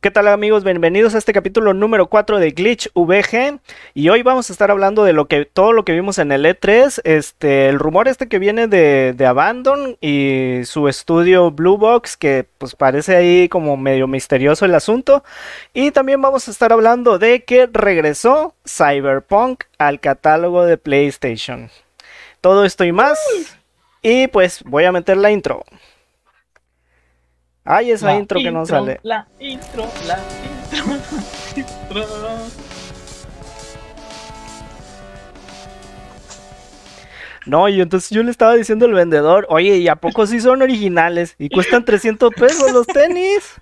¿Qué tal amigos? Bienvenidos a este capítulo número 4 de Glitch VG y hoy vamos a estar hablando de lo que todo lo que vimos en el E3, este el rumor este que viene de, de Abandon y su estudio Blue Box que pues parece ahí como medio misterioso el asunto y también vamos a estar hablando de que regresó Cyberpunk al catálogo de PlayStation. Todo esto y más y pues voy a meter la intro. Ay, esa intro, que no sale. La intro, la intro, la intro. No, y entonces yo le estaba diciendo al vendedor, oye, ¿y a poco sí son originales? Y cuestan 300 pesos los tenis.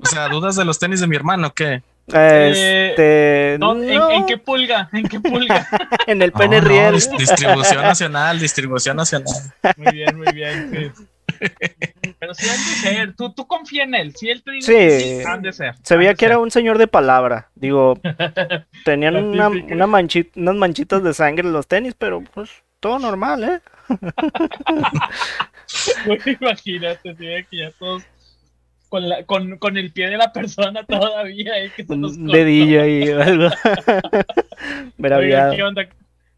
O sea, ¿dudas de los tenis de mi hermano o qué? Este. No, no, ¿en, en qué pulga? ¿En qué pulga? en el pene no, riel. dis- distribución nacional, distribución nacional. Muy bien, muy bien. Pero sí han de ser. Tú, tú confía en él. Si él te dice Sí. que sí, han de ser. Se veía que era ser. un señor de palabra. Digo, tenían una, una manchi- unas manchitas de sangre en los tenis, pero pues todo normal, ¿eh? Imagínate, sí, que ya todos. Con, la, con, con el pie de la persona todavía. eh, que se nos Un dedillo ahí o algo. ¿qué onda?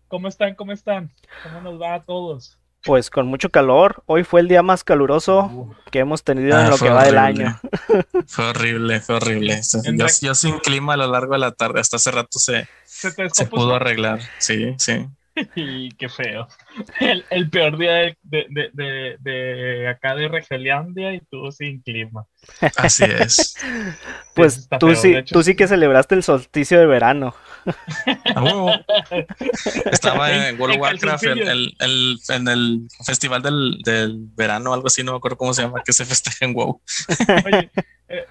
¿Cómo están? ¿Cómo están? ¿Cómo nos va a todos? Pues con mucho calor. Hoy fue el día más caluroso Uh, que hemos tenido en Ah, lo que va del año. Fue horrible, fue horrible. En Yo, yo sin clima a lo largo de la tarde, hasta hace rato se, se pudo arreglar. Sí, sí. Y qué feo. El, el peor día de, de, de, de, de acá de Regeliandia y tú sin clima. Así es. Pues tú feo, sí, tú sí que celebraste el solsticio de verano. Huevo. Estaba En- en World of Warcraft en el- en el festival del, del verano, algo así, no me acuerdo cómo se llama, que se festeja en WoW. Oye, eh,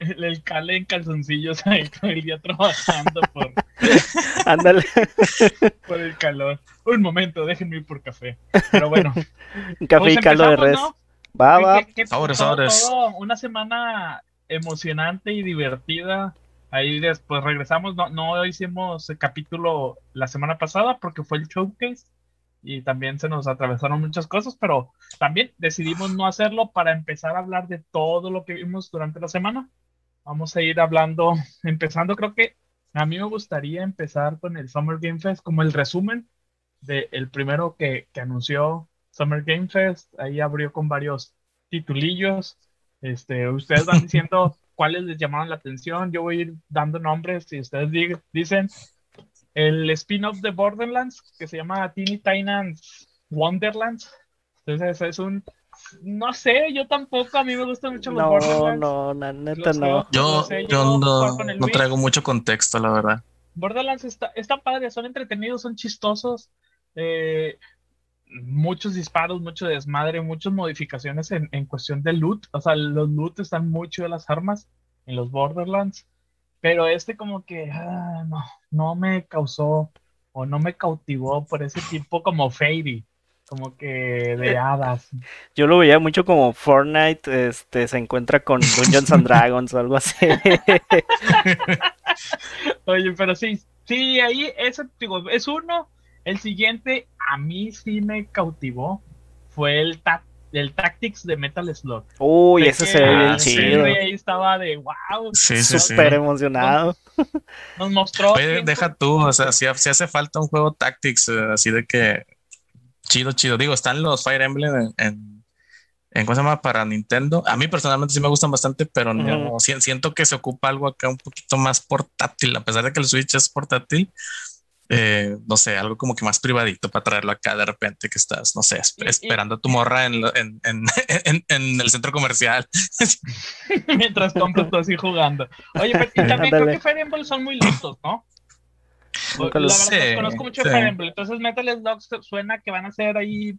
el, el cale en calzoncillos ahí todo el día trabajando por, Ándale, por el calor. Un momento, déjenme ir por café. Pero bueno, un café pues y caldo de res. ¿no? Va, ¿Qué- va. qué- qué- Sobres, todo- sobres. todo una semana emocionante y divertida. Ahí después regresamos. No, no hicimos el capítulo la semana pasada porque fue el showcase y también se nos atravesaron muchas cosas, pero también decidimos no hacerlo para empezar a hablar de todo lo que vimos durante la semana. Vamos a ir hablando, empezando, creo que a mí me gustaría empezar con el Summer Game Fest como el resumen de el primero que, que anunció Summer Game Fest. Ahí abrió con varios titulillos. Este, ustedes van diciendo cuáles les llamaron la atención. Yo voy a ir dando nombres y ustedes di- dicen el spin-off de Borderlands que se llama Teeny Titans Wonderlands. Entonces es un no sé, yo tampoco, a mí me gustan mucho los No, Borderlands. no, la neta Los no. Yo, No sé, yo no, no traigo mucho contexto, la verdad. Borderlands está, está padre, son entretenidos, son chistosos. eh, muchos disparos, mucho desmadre, muchas modificaciones en, en cuestión de loot. O sea, los loot están muy chidos las armas en los Borderlands. Pero este como que ah, no, no me causó o no me cautivó por ese tipo como Fairy, como que de hadas. Yo lo veía mucho como Fortnite este, se encuentra con Dungeons and Dragons o algo así. Oye, pero sí, sí, ahí ese, digo, es uno. El siguiente, a mí sí me cautivó, fue el, el Tactics de Metal Slug. Uy, ese que se ve bien Ah, chido. güey, ahí estaba de wow. Sí, sí, sí. Súper emocionado. Nos mostró. Oye, deja tú, o sea, si, si hace falta un juego Tactics, eh, así de que chido, chido. Digo, están los Fire Emblem en, en, en ¿cómo se llama? Para Nintendo. A mí personalmente sí me gustan bastante, pero no, siento que se ocupa algo acá un poquito más portátil, a pesar de que el Switch es portátil. eh, no sé, algo como que más privadito para traerlo acá de repente que estás, no sé, esp- esperando a tu morra en, lo- en, en, en, en el centro comercial. mientras compras tú así jugando. Oye, pero y también creo que Fire Emblem son muy listos, ¿no? Nunca La los- verdad, Sí, conozco mucho sí. Fire Emblem, entonces Metal Slug suena que van a ser ahí.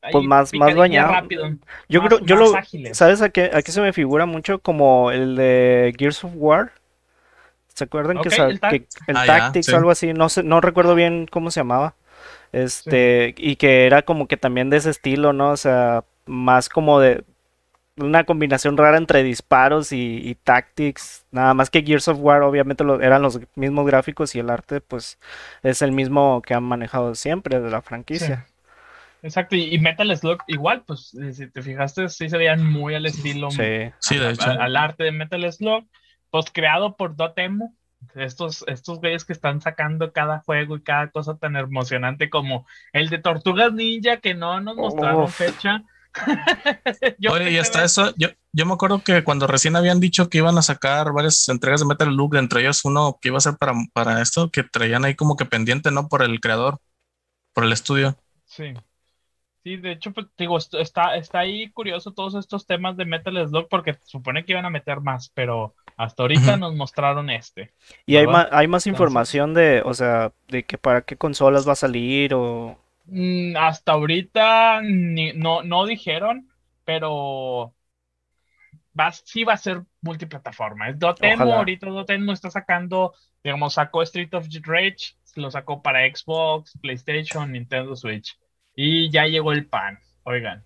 ahí Pues más- más bañado. rápido. Yo más- creo, yo más lo, ágiles. ¿sabes a qué, a qué se me figura mucho? Como el de Gears of War. ¿Se acuerdan que, el que el Ah, Tactics sí. o algo así? No sé, no recuerdo bien cómo se llamaba. Este, y que era como que también de ese estilo, ¿no? O sea, más como de una combinación rara entre disparos y, y tactics. Nada más que Gears of War, obviamente lo- eran los mismos gráficos y el arte, pues, es el mismo que han manejado siempre de la franquicia. Exacto, y, Metal Slug igual, pues si te fijaste, sí se veían muy al estilo, sí, de hecho. Al, arte de Metal Slug, pues creado por Dotemu, estos, estos güeyes que están sacando cada juego y cada cosa tan emocionante como el de Tortugas Ninja, que no nos mostraron fecha. Oye, y hasta eso, yo, yo me acuerdo que cuando recién habían dicho que iban a sacar varias entregas de Metal Slug, entre ellos uno que iba a ser para, para esto, que traían ahí como que pendiente, ¿no? Por el creador, por el estudio. Sí. Sí, de hecho, pues, digo, está, está ahí curioso todos estos temas de Metal Slug porque supone que iban a meter más, pero hasta ahorita nos mostraron este. ¿Y hay más, hay más información de, o sea, de que para qué consolas va a salir o...? Mm, hasta ahorita no, no dijeron, pero va, sí va a ser multiplataforma. Es Dotemu, ahorita Dotemu está sacando, digamos, sacó Street of Rage, lo sacó para Xbox, PlayStation, Nintendo Switch. Y ya llegó el pan, oigan.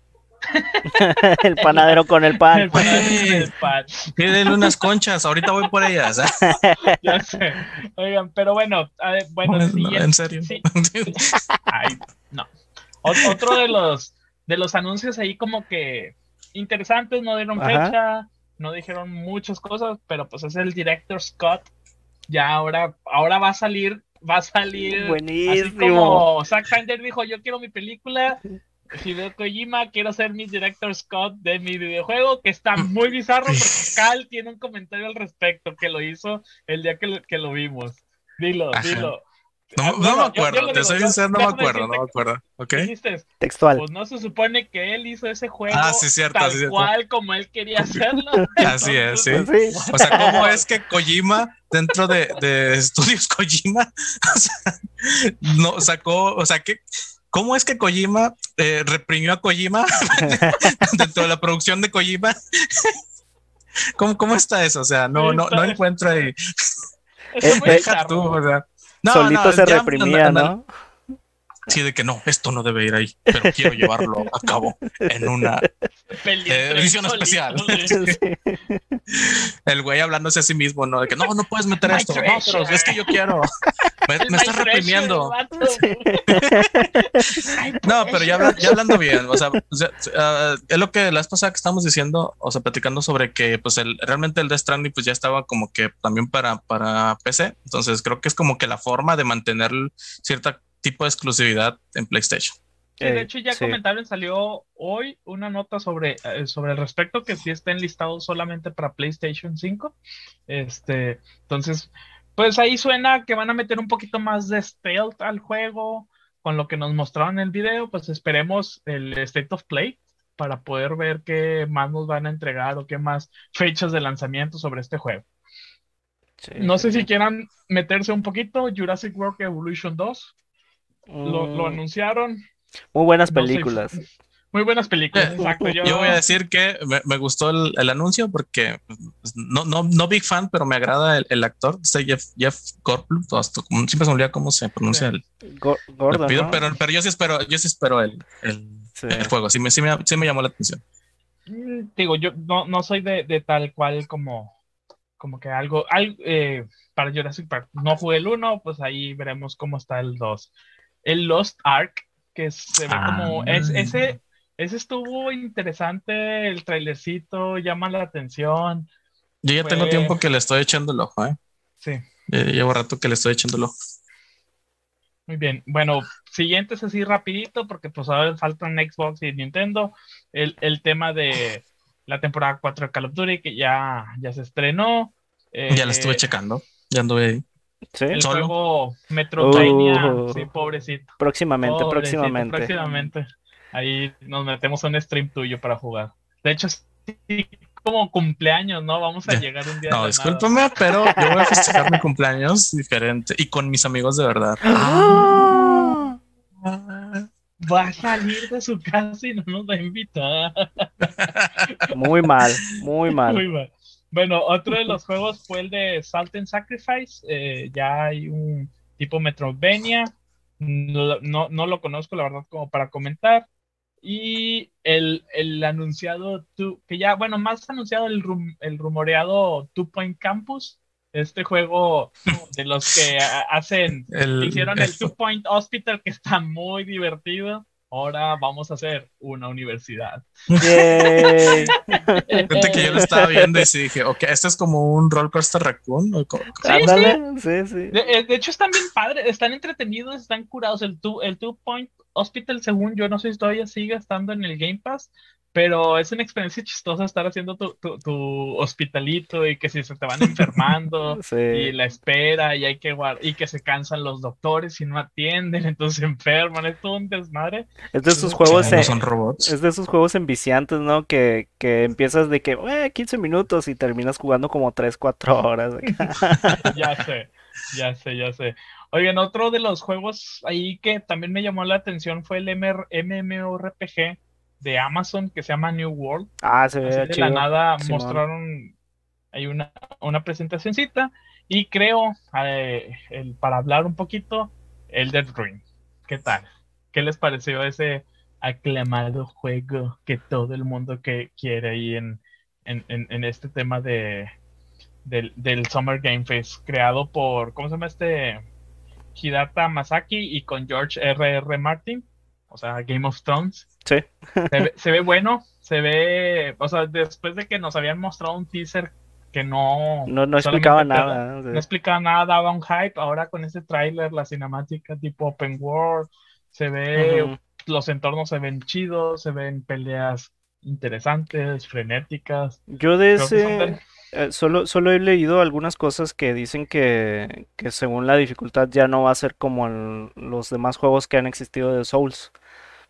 El panadero con el pan. El panadero con unas conchas, ahorita voy por ellas. ¿eh? ya sé. Oigan, pero bueno, bueno, en serio. Ay, no. otro de los de los anuncios ahí como que interesantes, no dieron fecha, no dijeron muchas cosas, pero pues es el director Scott. Ya ahora, ahora va a salir va a salir. Buenísimo. Así como Zack Snyder dijo: Yo quiero mi película. Hideo Kojima, quiero ser mi director Scott de mi videojuego, que está muy bizarro porque Cal tiene un comentario al respecto que lo hizo el día que lo, que lo vimos. Dilo, dilo. No, me acuerdo, te soy sincero, no me acuerdo, no me acuerdo. ¿Ok? Textual. Pues no se supone que él hizo ese juego ah, sí, cierto, tal sí, cual como él quería hacerlo. Así es, sí. O sea, ¿cómo es que Kojima, dentro de, de estudios Kojima, o sea, no sacó, o sea, que ¿Cómo es que Kojima eh, reprimió a Kojima dentro de la producción de Kojima? ¿Cómo, ¿Cómo, está eso? O sea, no, no, no encuentro ahí. Deja tú, o sea. Solito se reprimía, ¿no? Sí, de que no, esto no debe ir ahí, pero quiero llevarlo a cabo en una eh, edición especial. El güey hablándose a sí mismo, ¿no? De que no, no puedes meter esto. No, pero es que yo quiero. Me, estás reprimiendo. no, pero ya, ya, hablando bien, o sea, ah, es lo que la vez pasada que estamos diciendo, o sea, platicando sobre que pues el, realmente el Death Stranding pues ya estaba como que también para, para PC. Entonces creo que es como que la forma de mantener cierta tipo de exclusividad en PlayStation. de hecho ya comentaron, salió hoy una nota sobre, eh, sobre el respecto que sí está enlistado solamente para PlayStation 5. Este, entonces, pues ahí suena que van a meter un poquito más de stealth al juego con lo que nos mostraron en el video, pues esperemos el State of Play para poder ver qué más nos van a entregar o qué más fechas de lanzamiento sobre este juego. no sé si quieran meterse un poquito, Jurassic World Evolution 2, lo, mm. anunciaron. Muy buenas películas. muy buenas películas, exacto. Yo, voy a decir que me, gustó el, anuncio porque pues, no, no, no big fan, pero me agrada el, actor, este Jeff, Jeff Goldblum, siempre se me olvida cómo se pronuncia el, pero, pero yo sí espero, yo sí espero el, el, juego, sí me, sí, me, llamó la atención. Mm, digo, yo no, no soy de, de, tal cual como, como que algo, algo eh, para Jurassic Park. No jugué el 1, pues ahí veremos cómo está el 2 el Lost Ark, que se ve como. Es, ah. ese, ese estuvo interesante, el trailercito, llama la atención. Yo ya tengo tiempo que le estoy echando el ojo, ¿eh? Sí. llevo rato que le estoy echando el ojo. Muy bien. Bueno, siguientes así rapidito, porque pues ahora faltan Xbox y Nintendo. El, tema de la temporada 4 de Call of Duty, que ya, ya se estrenó. ya la estuve eh, checando. Ya anduve ahí. ¿Sí? El juego Metroidvania, uh, sí, pobrecito. Próximamente, próximamente. Próximamente. Ahí nos metemos a un stream tuyo para jugar. De hecho, sí, como cumpleaños, ¿no? Vamos a llegar un día. No, discúlpame, pero yo voy a festejar mi cumpleaños diferente y con mis amigos de verdad. Ah. Va a salir de su casa y no nos va a invitar. Muy mal, muy mal. Muy mal. Bueno, otro de los juegos fue el de Salt and Sacrifice. Eh, ya hay un tipo Metroidvania. No, no, lo conozco, la verdad, como para comentar. Y el, el anunciado, que ya, bueno, más anunciado el, el rumoreado Two Point Campus. Este juego de los que hacen, hicieron el Two Point Hospital, que está muy divertido. Ahora vamos a hacer una universidad. Fíjate que yo lo estaba viendo y sí dije, ok, esto es como un roller coaster raccoon. Sí, sí, sí. De, hecho, están bien padres, están entretenidos, están curados. El Two, el two Point Hospital, según yo, no sé si todavía sigue estando en el Game Pass, pero es una experiencia chistosa estar haciendo tu, tu, hospitalito y que si se te van enfermando y la espera y hay que guardar y que se cansan los doctores y no atienden, entonces se enferman, es todo un desmadre. Es de esos juegos, son robots. es de esos juegos enviciantes, ¿no? Que, que empiezas de que, eh, 15 minutos y terminas jugando como 3, 4 horas. ya sé, ya sé, ya sé. Oigan, otro de los juegos ahí que también me llamó la atención fue el MMORPG de Amazon que se llama New World. Ah, se ve De la nada mostraron hay una, una presentacioncita y creo, eh, el, para hablar un poquito, el Dead Ring. ¿Qué tal? ¿Qué les pareció ese aclamado juego que todo el mundo que quiere ahí en, en, en, este tema de del, del, Summer Game Fest, creado por, ¿cómo se llama este? Hidata Masaki y con George R.R. R. Martin? O sea, Game of Thrones. Sí. Se ve, bueno, se ve, o sea, después de que nos habían mostrado un teaser que no... No, no explicaba nada. No explicaba nada, daba un hype, ahora con ese tráiler, la cinemática tipo open world, se ve, los entornos se ven chidos, se ven peleas interesantes, frenéticas. Yo de ese... Eh, solo, solo he leído algunas cosas que dicen que, que según la dificultad ya no va a ser como los demás juegos que han existido de Souls.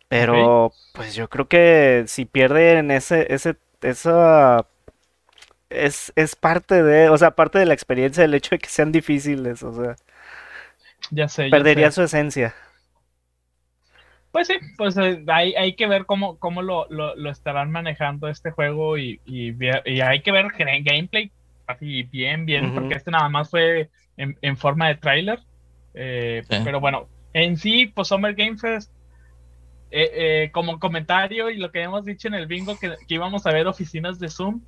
Pero pues yo creo que si pierden ese, ese, esa es, es parte de, o sea, parte de la experiencia el hecho de que sean difíciles, o sea. Ya sé. Perdería su esencia. Pues sí, pues eh, hay, hay que ver cómo, cómo lo, lo, estarán manejando este juego y, y, hay que ver gameplay así bien, bien, porque este nada más fue en, forma de trailer. Eh, pero bueno, en sí, pues Summer Game Fest, eh, como comentario y lo que hemos dicho en el bingo, que, que íbamos a ver oficinas de Zoom,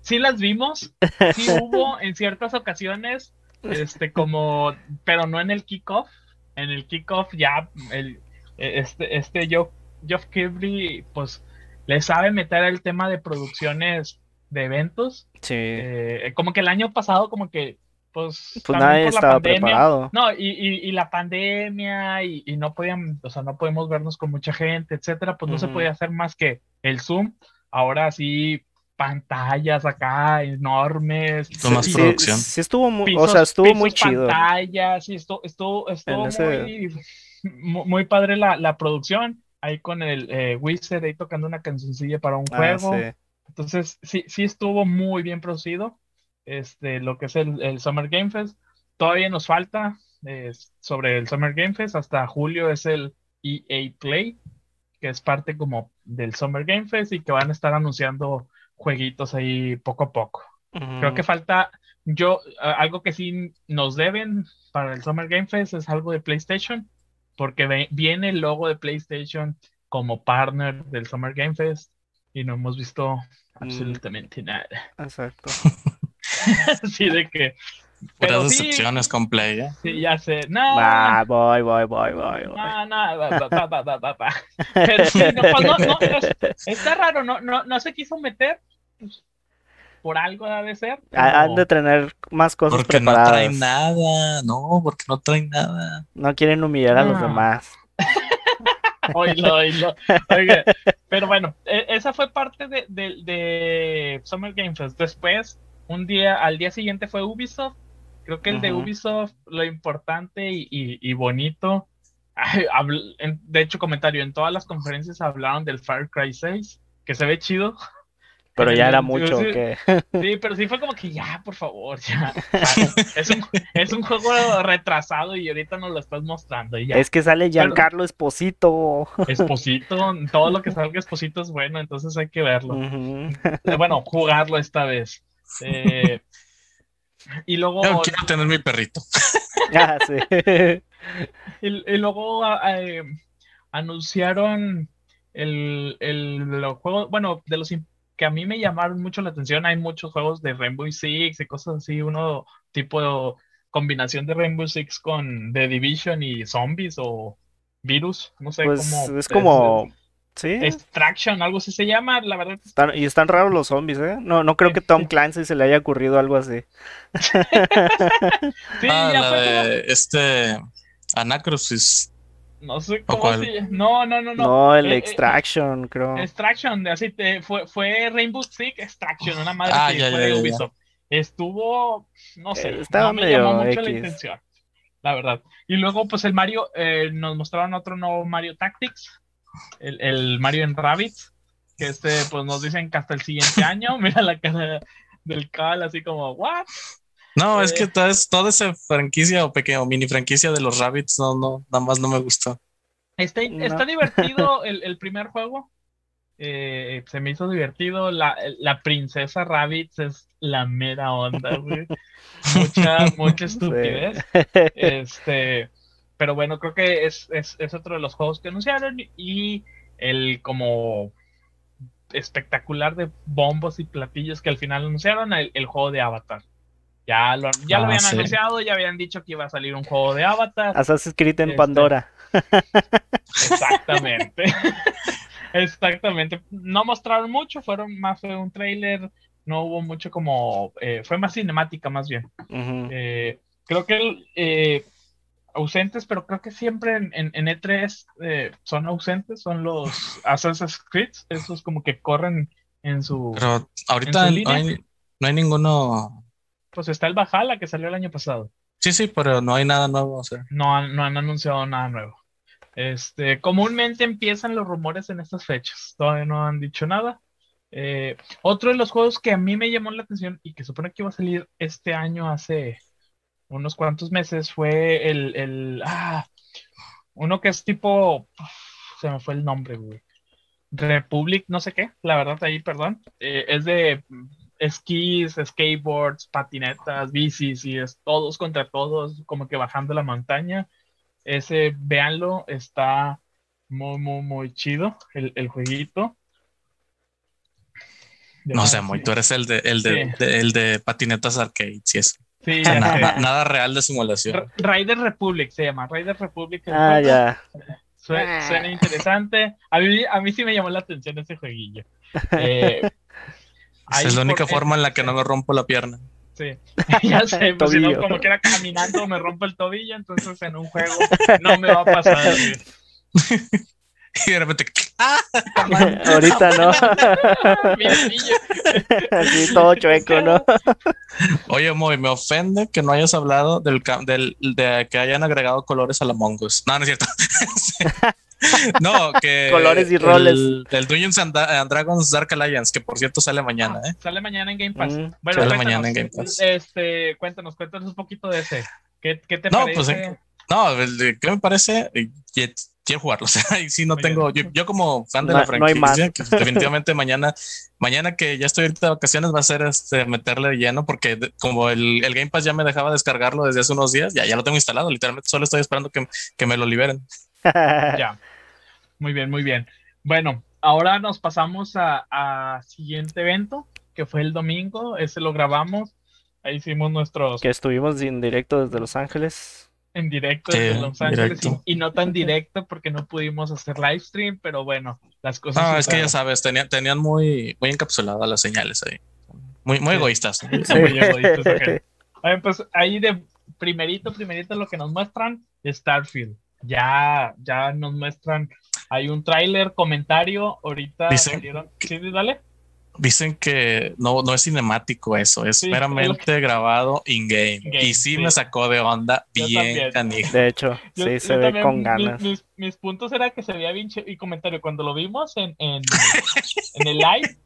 sí las vimos, sí hubo en ciertas ocasiones, este, como, pero no en el kickoff. En el kickoff ya el, este, este Geoff, Geoff Kirby, pues le sabe meter el tema de producciones de eventos. Sí. Eh, como que el año pasado, como que, pues, pues nadie estaba preparado. No, y, y, la pandemia, y, no podían, o sea, no podemos vernos con mucha gente, etcétera, pues no se podía hacer más que el Zoom. Ahora sí, pantallas acá enormes. más producción. Sí, estuvo muy, o sea, estuvo muy chido. Pantallas, sí, estuvo, estuvo, estuvo muy muy padre la, la producción, ahí con el eh, Wizard ahí tocando una cancioncilla para un ah, juego. Entonces, sí, sí estuvo muy bien producido. Este, lo que es el, Summer Game Fest. Todavía nos falta sobre el Summer Game Fest. Hasta julio es el EA Play, que es parte como del Summer Game Fest y que van a estar anunciando jueguitos ahí poco a poco. Creo que falta, yo, algo que sí nos deben para el Summer Game Fest es algo de PlayStation porque viene el logo de PlayStation como partner del Summer Game Fest y no hemos visto mm. absolutamente nada. Exacto. Así de que. Pero decepciones con Play, ¿eh? Sí, ya sé. No. Va, voy, voy, voy, voy. No, no, va, va, va, va, va, va. Pero sí, no, pues no, no, está raro, no, no, no se quiso meter. Pues, por algo debe ser. Han de tener más cosas porque no traen nada, no, porque no traen nada. No quieren humillar a los demás. oílo, oílo. Oiga, pero bueno, e, esa fue parte de, de, Summer Game Fest. Después, un día, al día siguiente fue Ubisoft. Creo que el de Ubisoft, lo importante y, y, bonito, de hecho, comentario, en todas las conferencias hablaron del Far Cry 6, que se ve chido. Pero ya era mucho que. Sí, pero sí fue como que ya, por favor, ya. Es un, es un juego retrasado y ahorita nos lo estás mostrando. Y ya. Es que sale Giancarlo Esposito. Esposito, todo lo que salga Esposito es bueno, entonces hay que verlo. Bueno, jugarlo esta vez. Eh, y luego. Yo quiero tener mi perrito. ah, sí. y, luego eh, anunciaron el, el, juego, bueno, de los que a mí me llamaron mucho la atención. Hay muchos juegos de Rainbow Six y cosas así, uno tipo de combinación de Rainbow Six con The Division y zombies o, virus, no sé Pues cómo. es como. Sí. Extraction, algo así se llama, la verdad. Están- y están raros los zombies, ¿eh? No, no creo que Tom Clancy se le haya ocurrido algo así. Sí, ah, ya la fue como- de este Anacrusis. No sé ¿O cómo cuál? se No, no, no, no. No, el Eh, eh, Extraction, creo. Extraction, de así te, fue, fue Rainbow Six Extraction, una madre Ah, que ya, fue ya, de ya. Estuvo, no sé, Eh, estaba no me medio llamó mucho la intención, la verdad. Y luego, pues el Mario, eh, nos mostraron otro nuevo Mario Tactics, el, el Mario en Rabbids, que este, pues nos dicen que hasta el siguiente año, mira la cara del Cal, así como, ¿what? No, es que toda, es- toda esa franquicia o pequeño mini franquicia de los Rabbits, no, no, nada más no me gustó. Está, No. está divertido el, el primer juego. Eh, se me hizo divertido. La, la princesa Rabbits es la mera onda, güey. Mucha, mucha estupidez. Este, pero bueno, creo que es, es, es otro de los juegos que anunciaron y el como espectacular de bombos y platillos que al final anunciaron, el, el juego de Avatar. Ya lo, ya lo Ah, habían sí. anunciado, ya habían dicho que iba a salir un juego de Avatar. Assassin's Creed en Este. Pandora. Exactamente. Exactamente. No mostraron mucho, fueron más fue un trailer, no hubo mucho como, eh, fue más cinemática más bien. Eh, creo que eh, ausentes, pero creo que siempre en, en- en E3 eh, son ausentes, son los Assassin's Creed, esos como que corren en su... Pero ahorita ¿En su no línea? hay, no hay ninguno. Pues está el Valhalla que salió el año pasado. Sí, sí, pero no hay nada nuevo. O sea, No han, no han anunciado nada nuevo. Este, comúnmente empiezan los rumores en estas fechas. Todavía no han dicho nada. Eh, otro de los juegos que a mí me llamó la atención y que supone que iba a salir este año hace unos cuantos meses fue el, el ah, uno que es tipo, se me fue el nombre, güey. Republic, no sé qué, la verdad ahí, perdón. Eh, es de esquís, skateboards, patinetas, bicis y es todos contra todos, como que bajando la montaña. Ese, véanlo, está muy, muy, muy chido el, el jueguito. no sé, muy, tú eres el de, el de, Sí. de- el de patinetas arcade, sí es. Sí, O sea, ya na- sé. na- nada real de simulación. Rider Republic se llama, Rider Republic. Ah, juego. ya. Sue- Ah. Suena interesante. A mí, a mí sí me llamó la atención ese jueguillo. Eh, Esa ahí es la única por- forma en la que no me rompo la pierna. Sí, ya sé, pues si no, como que era caminando me rompo el tobillo, entonces en un juego no me va a pasar. Y de repente, ¡ah! Ahorita no. Así todo chueco, ¿no? Oye, Moy, me ofende que no hayas hablado del, del de que hayan agregado colores a la Mongoose. No, no es cierto. no, que. Colores y el- roles. El, Dungeons and, Dragons Dark Alliance, que por cierto sale mañana, ¿eh? Sale mañana en Game Pass. Mm, bueno, sale cuéntanos, mañana en Game Pass. Este, cuéntanos, cuéntanos un poquito de ese. ¿Qué, qué te No, parece? pues, eh, No, ¿qué me parece? Quiero jugarlo. O sea, y sí, no tengo. Yo, yo como fan de No- la no franquicia, que definitivamente mañana, mañana que ya estoy ahorita de vacaciones, va a ser este, meterle lleno, porque de- como el, el Game Pass ya me dejaba descargarlo desde hace unos días, ya, ya lo tengo instalado. Literalmente solo estoy esperando que, que me lo liberen. Ya. Muy bien, muy bien. Bueno, ahora nos pasamos a, a siguiente evento, que fue el domingo. Ese lo grabamos. Ahí hicimos nuestros que estuvimos en directo desde Los Ángeles. En directo Sí, desde Los Ángeles y, y no tan directo porque no pudimos hacer live stream, pero bueno, las cosas. No, es que ya sabes, tenían, tenían muy, muy encapsuladas las señales ahí. Muy, muy Sí. egoístas. Muy egoístas, ok. A ver, pues ahí de primerito, primerito lo que nos muestran Starfield. Ya, ya nos muestran. Hay un tráiler, comentario. Ahorita Dicen salieron- Sí, dale. Dicen que no, no es cinemático eso, es Sí, meramente grabado in-game. Y sí, sí. me sacó de onda Yo bien canijo. De hecho, Yo- sí, yo se ve con ganas. Mis, mis puntos era que se veía bien y comentario. Cuando lo vimos en, en, en el live,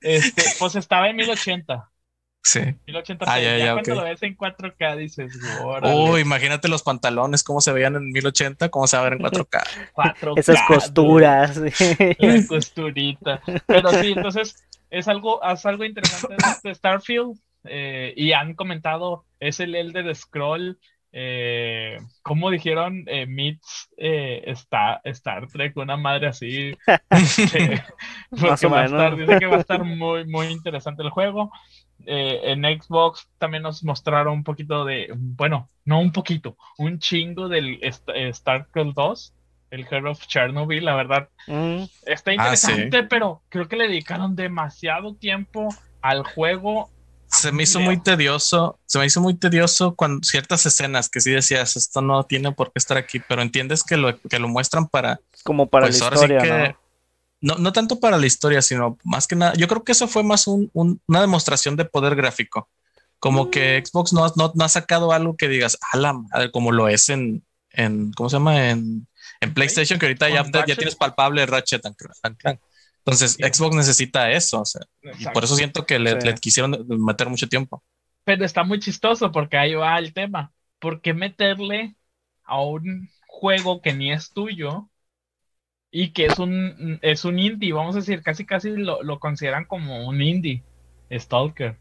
este, pues estaba en 1080. Sí. 1080 Ah, ya, ya, ya, cuando lo ves en 4K dices, órale, Uy, imagínate los pantalones, cómo se veían en 1080, cómo se va a ver en 4K. 4K, Esas costuras. sí. la costurita. Pero sí, entonces es algo, es algo interesante de este Starfield. eh, y han comentado, es el Elder Scroll. Eh, como dijeron, eh, meets eh, Star Trek, una madre así. porque va a estar, dice que va a estar muy, muy interesante el juego. En Xbox también nos mostraron un poquito de, bueno, no un poquito, un chingo del St- eh, StarCraft 2. El Heart of Chernobyl, la verdad. Mm. Está ah, interesante, pero creo que le dedicaron demasiado tiempo al juego. Se me hizo muy tedioso, se me hizo muy tedioso con ciertas escenas que sí decías, esto no tiene por qué estar aquí, pero entiendes que lo, que lo muestran para... Como para pues, la historia, ¿no? ¿no? tanto para la historia, sino más que nada, yo creo que eso fue más una demostración de poder gráfico. Como que mm. Xbox no, no, ha sacado algo que digas, ala, como lo es en, en, ¿cómo se llama? En en PlayStation, que ahorita ya, ya, tienes palpable Ratchet and Clank. Entonces, Xbox necesita eso. O sea, y por eso siento que le, quisieron meter mucho tiempo. Pero está muy chistoso porque ahí va el tema. ¿Por qué meterle a un juego que ni es tuyo y que es un, es un indie? Vamos a decir, casi casi lo, lo consideran como un indie, Stalker.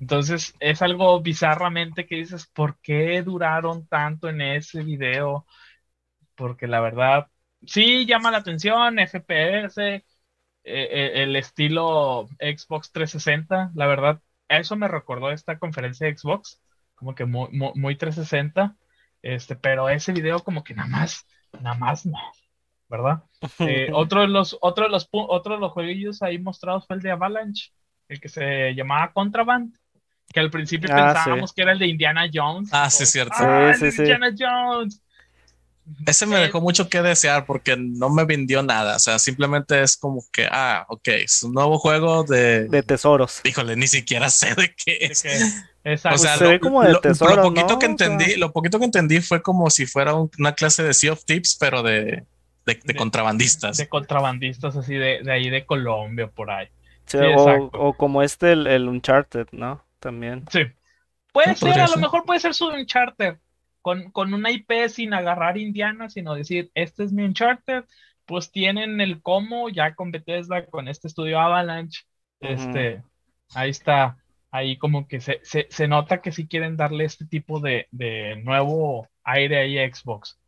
Entonces es algo bizarramente que dices, ¿por qué duraron tanto en ese video? Porque la verdad sí llama la atención, FPS, eh, eh, el estilo Xbox 360, la verdad, eso me recordó esta conferencia de Xbox, como que muy, muy, 360, este, pero ese video como que nada más, nada más no, ¿verdad? Eh, otro de los, otro de los, otro de los jueguillos ahí mostrados fue el de Avalanche, el que se llamaba Contraband que al principio ah, pensábamos que era el de Indiana Jones. Ah, sí, cierto. Ah, sí, sí, Indiana Jones. Ese me dejó mucho que desear porque no me vendió nada. O sea, simplemente es como que, ah, ok, es un nuevo juego de... De tesoros. Híjole, ni siquiera sé de qué es. O sea, se ve como de tesoros, lo, poquito que entendí, lo poquito que entendí fue como si fuera una clase de Sea of Tips, pero de, de, contrabandistas. De contrabandistas, así de, de ahí de Colombia, por ahí. Sí, o, o, como este, el, el, Uncharted, ¿no? También. Sí. Puede ser, a lo mejor puede ser su Uncharted con, con una IP sin agarrar Indiana, sino decir, este es mi Uncharted, pues tienen el cómo ya con Bethesda, con este estudio Avalanche, este, ahí está, ahí como que se, se, nota que sí quieren darle este tipo de, de nuevo aire ahí a Xbox.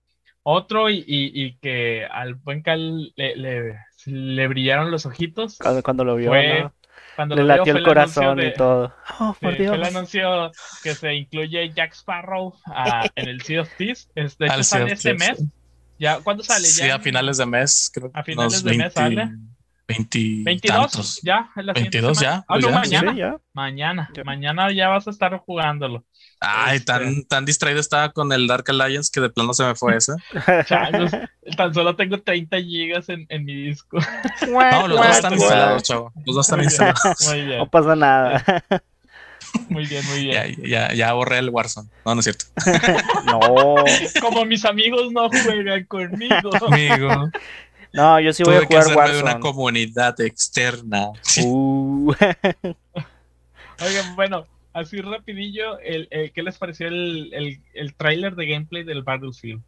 Otro y, y, que al buen Cal le, le, brillaron los ojitos. Cuando, lo vio, cuando le latió el corazón y todo. Oh, por Dios. Fue el anuncio que se incluye Jack Sparrow ah, en el Sea of Thieves. de hecho, sale este mes. ¿Ya? ¿Cuándo sale? Sí, a finales de mes, creo. A finales de mes sale. 20 22 ya, la 22 ya. Ah, no, mañana. ya. Mañana. Mañana ya vas a estar jugándolo. Ay, tan, este. tan distraído estaba con el Dark Alliance que de plano se me fue ese. tan solo tengo 30 gigas en, en mi disco. no, los dos están instalados, chavo. Los dos están instalados. Muy bien. No pasa nada. Muy bien, muy bien. Ya, ya, ya borré el Warzone. No, no es cierto. no. Como mis amigos no juegan conmigo. Amigo. No, yo sí voy a jugar Warzone. de una comunidad externa. Uh. Oigan, bueno, así rapidillo, el, ¿qué les pareció el, el, el tráiler de gameplay del Battlefield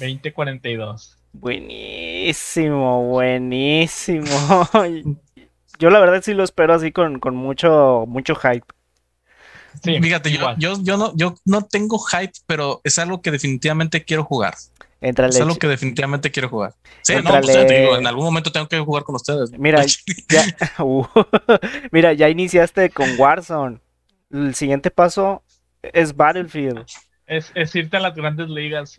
2042? Buenísimo, buenísimo. Yo la verdad sí lo espero así con, con mucho, mucho hype. Sí, Fíjate, yo, yo, yo, no, yo no tengo hype, pero es algo que definitivamente quiero jugar. es algo que definitivamente quiero jugar. Sí, no, pues, digo, en algún momento tengo que jugar con ustedes. Mira, ya, uh, mira, ya iniciaste con Warzone el siguiente paso es Battlefield. Es, irte a las grandes ligas.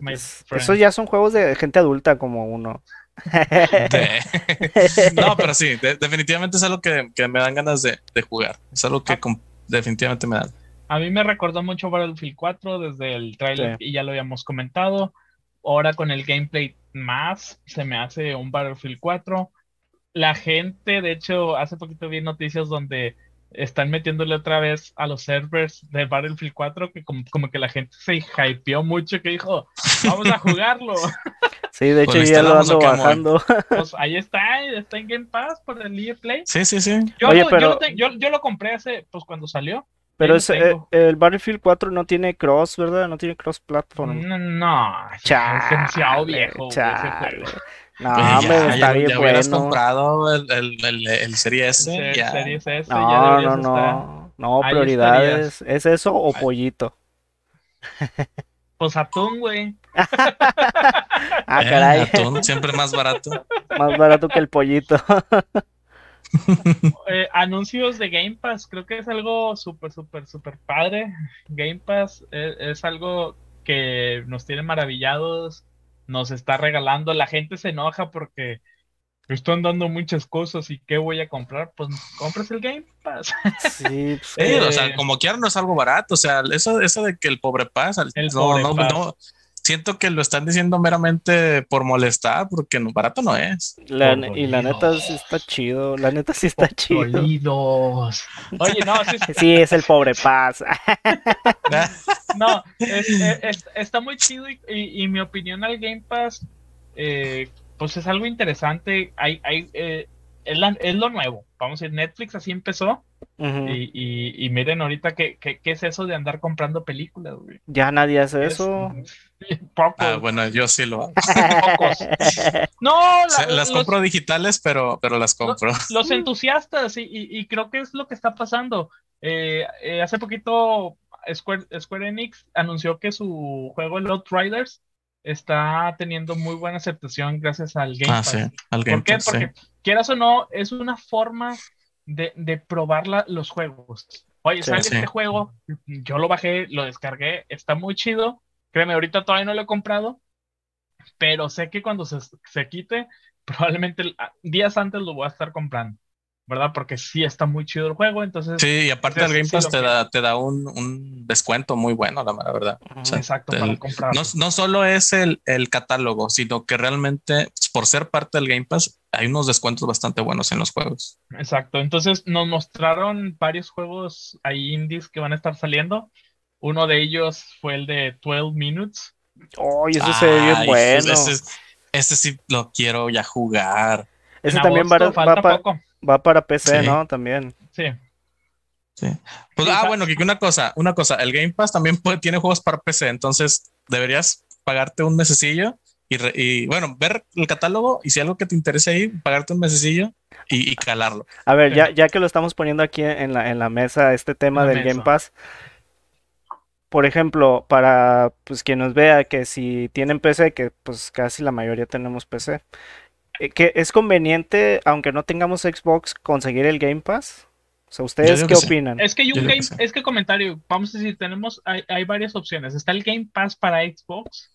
Esos ya son juegos de gente adulta como uno. no, pero sí, definitivamente es algo que, me dan ganas de, jugar. Es algo que ah. definitivamente me dan. A mí me recordó mucho Battlefield 4 desde el trailer y ya lo habíamos comentado. Ahora con el gameplay más se me hace un Battlefield 4. La gente, de hecho, hace poquito vi noticias donde están metiéndole otra vez a los servers de Battlefield 4 que como, que la gente se hypeó mucho que dijo, vamos a jugarlo. Sí, de hecho ya lo ando bajando. Pues ahí está, está en Game Pass por el EA Play. Sí, sí, sí. Yo, Oye, lo, pero... yo, yo, lo compré hace, pues cuando salió. Pero ese, eh, el Battlefield 4 no tiene cross, ¿verdad? No tiene cross platform. No, no. Chale, es demasiado viejo no, ya, hombre, está bien ya bueno. comprado el, el, el, el Serie S. El ya. Serie S no, no, no. No, prioridades. ¿Es eso o pollito? Pues atún, güey. ah, caray. Eh, atún, siempre más barato. más barato que el pollito. eh, anuncios de Game Pass, creo que es algo súper, súper, súper padre. Game Pass es, es, algo que nos tiene maravillados nos está regalando. La gente se enoja porque están dando muchas cosas y ¿qué voy a comprar? Pues compras el Game Pass. Sí, o sea, eh, como quiera no es algo barato, o sea, eso, eso de que el pobre pasa, el no, no, no, siento que lo están diciendo meramente por molestar, porque no, barato no es. y la neta sí está chido, la neta sí está chido. Oye, no, sí, es el pobre paz. no, está muy chido y, mi opinión al Game Pass, eh, pues es algo interesante. Hay, hay, eh, es, lo nuevo. Vamos a decir, Netflix así empezó. y, miren ahorita qué, qué, es eso de andar comprando películas, Ya nadie hace eso. Ah, bueno, yo sí lo hago. no, las compro digitales, pero, pero las compro. Los, entusiastas, y, creo que es lo que está pasando. Eh, eh, hace poquito Square, Square Enix anunció que su juego El Outriders está teniendo muy buena aceptación gracias al Game ah, Pass. ¿Por qué? Porque quieras o no, es una forma de, probar los juegos. Oye, sale este juego, yo lo bajé, lo descargué, está muy chido. Créeme, ahorita todavía no lo he comprado, pero sé que cuando se, se quite, probablemente días antes lo voy a estar comprando. ¿verdad? Porque sí está muy chido el juego, entonces... Sí, y aparte del Game Pass te, da, te da un, un, descuento muy bueno, la verdad. Exacto, para comprar. No, no, solo es el, el, catálogo, sino que realmente, por ser parte del Game Pass, hay unos descuentos bastante buenos en los juegos. Exacto, entonces nos mostraron varios juegos ahí indies que van a estar saliendo. Uno de ellos fue el de 12 Minutes. Oh, eso se ve bien bueno. Ese, sí lo quiero ya jugar. Ese también va, va, va, Va para PC, ¿no? También. Sí. Sí. Pues, ah, bueno, que una cosa, una cosa, el Game Pass también tiene juegos para PC, entonces deberías pagarte un mesecillo y, bueno, ver el catálogo y si algo que te interese ahí, pagarte un mesecillo y, calarlo. A ver, ya, ya que lo estamos poniendo aquí en la, en la mesa, este tema del Game Pass, por ejemplo, para pues quien nos vea que si tienen PC, que pues casi la mayoría tenemos PC, eh, que es conveniente, aunque no tengamos Xbox, conseguir el Game Pass. O sea, ¿ustedes qué opinan? Es que hay un Game, es que comentario, vamos a decir, tenemos, hay, varias opciones. Está el Game Pass para Xbox,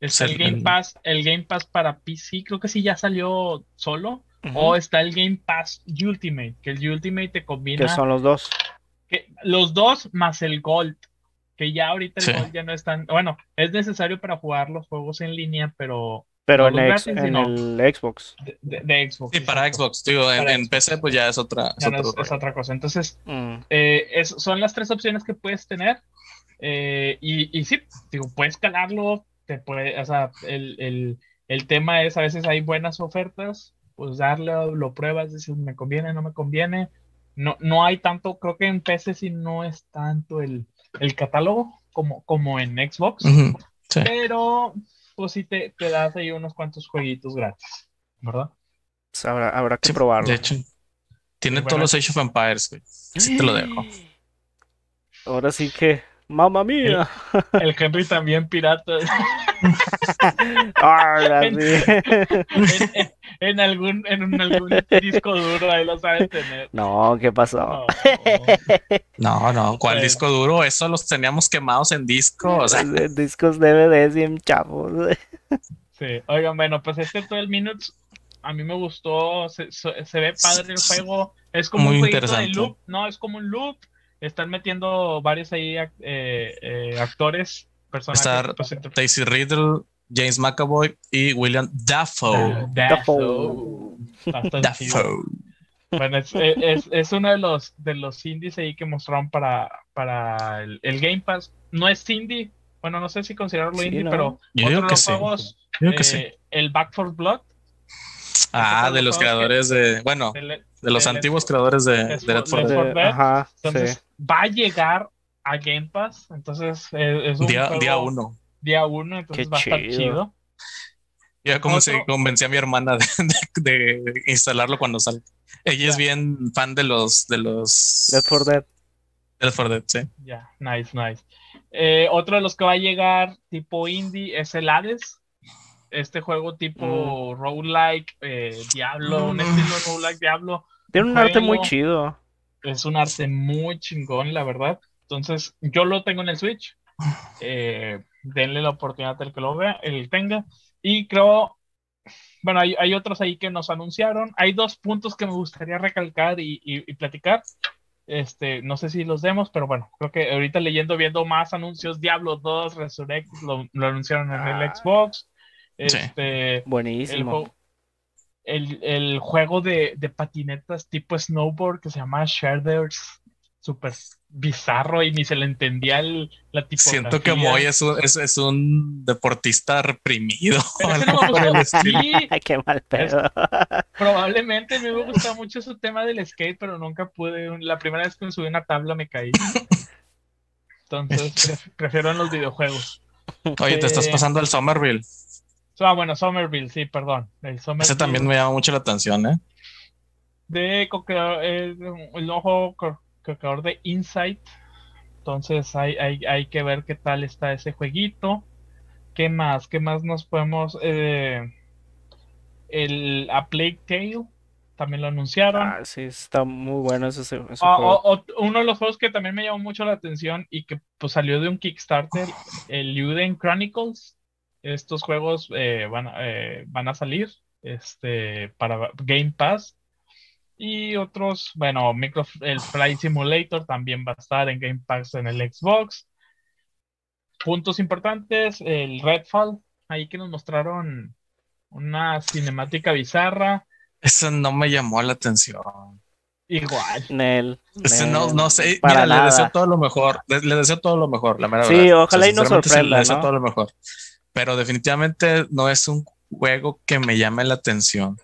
está el Game Pass, el Game Pass para PC, creo que sí ya salió solo, o está el Game Pass Ultimate, que el Ultimate te combina. Que son los dos. Que, los dos más el Gold, que ya ahorita el Gold ya no están, bueno, es necesario para jugar los juegos en línea, pero pero en, el Xbox. De, Xbox. Sí, para Xbox, digo, en, PC pues ya es otra, es, otra cosa. Entonces, mm. eh, son las tres opciones que puedes tener. Eh, y, y, sí, digo, puedes calarlo, te puede, o sea, el, tema es a veces hay buenas ofertas, pues darlo, lo pruebas, dices, me conviene, no me conviene. No, no hay tanto, creo que en PC sí no es tanto el, catálogo como, como en Xbox. Pero pues sí te, te das ahí unos cuantos jueguitos gratis, ¿verdad? Pues habrá, habrá que probarlo. De hecho, tiene todos los Age of Empires, güey. Sí te lo dejo. Ahora sí que ¡Mamma mía! El, Henry también pirata. en, algún, en algún disco duro, ahí lo saben tener. No, ¿qué pasó? No, no, ¿cuál disco duro? Eso los teníamos quemados en disco. O sea. Discos DVDs bien chavos. Sí, oigan, bueno, pues este 12 Minutes a mí me gustó, se, ve padre el juego, es como un jueguito de loop, no, es como un loop, están metiendo varios ahí eh, eh, actores, personajes. Está Daisy Riddle, James McAvoy y William Dafoe. Dafoe. Dafoe. Bueno, es, es, uno de los de los indies ahí que mostraron para, para el, Game Pass. No es indie, bueno, no sé si considerarlo indie, pero Yo otro de los juegos, eh, el Back for Blood. Ah, de los creadores de, bueno, de los antiguos creadores de, de Left 4 Dead. Ajá, entonces va a llegar a Game Pass, entonces eh, es un día, día uno. Día uno, entonces va a estar chido. Ya como se convencí a mi hermana de, instalarlo cuando sale. Ella es bien fan de los de los Left 4 Dead. Left 4 Dead, sí. Ya, nice, nice. Eh, otro de los que va a llegar tipo indie es el Hades este juego tipo mm. roguelike, eh, Diablo, un estilo roguelike Diablo. Tiene un arte muy chido. Es un arte muy chingón, la verdad. Entonces, yo lo tengo en el Switch. Eh, denle la oportunidad al que lo vea, el tenga. Y creo, bueno, hay, hay, otros ahí que nos anunciaron. Hay dos puntos que me gustaría recalcar y, y, platicar. Este, no sé si los demos, pero bueno, creo que ahorita leyendo, viendo más anuncios, Diablo 2, Resurrect, lo, anunciaron en el ah. Xbox. Este, Buenísimo. El, el, juego de, de, patinetas tipo snowboard que se llama Sharders súper bizarro y ni se le entendía el, la tipografía. Siento que Moy es un, es, un deportista reprimido. Qué mal pedo. probablemente me gusta mucho su tema del skate, pero nunca pude. La primera vez que me subí una tabla me caí. Entonces prefiero en los videojuegos. Oye, te estás eh, pasando el Somerville. Ah, bueno, Somerville, sí, perdón. Ese también me llama mucho la atención, ¿eh? De eh, el ojo creador de Insight. Entonces hay, hay, que ver qué tal está ese jueguito. ¿Qué más? ¿Qué más nos podemos... Eh, el A Plague Tale también lo anunciaron. Ah, sí, está muy bueno ese, ah, uno de los juegos que también me llamó mucho la atención y que pues salió de un Kickstarter, el Luden Chronicles. Estos juegos eh, van, eh, van a salir este, para Game Pass. Y otros, bueno, micro, el Flight Simulator también va a estar en Game Pass en el Xbox. Puntos importantes, el Redfall, ahí que nos mostraron una cinemática bizarra. Eso no me llamó la atención. Igual. Nel, no, no sé, mira, le deseo todo lo mejor, le, deseo todo lo mejor, la verdad. Sí, ojalá y no sorprenda. Le deseo todo lo mejor. Pero definitivamente no es un juego que me llame la atención.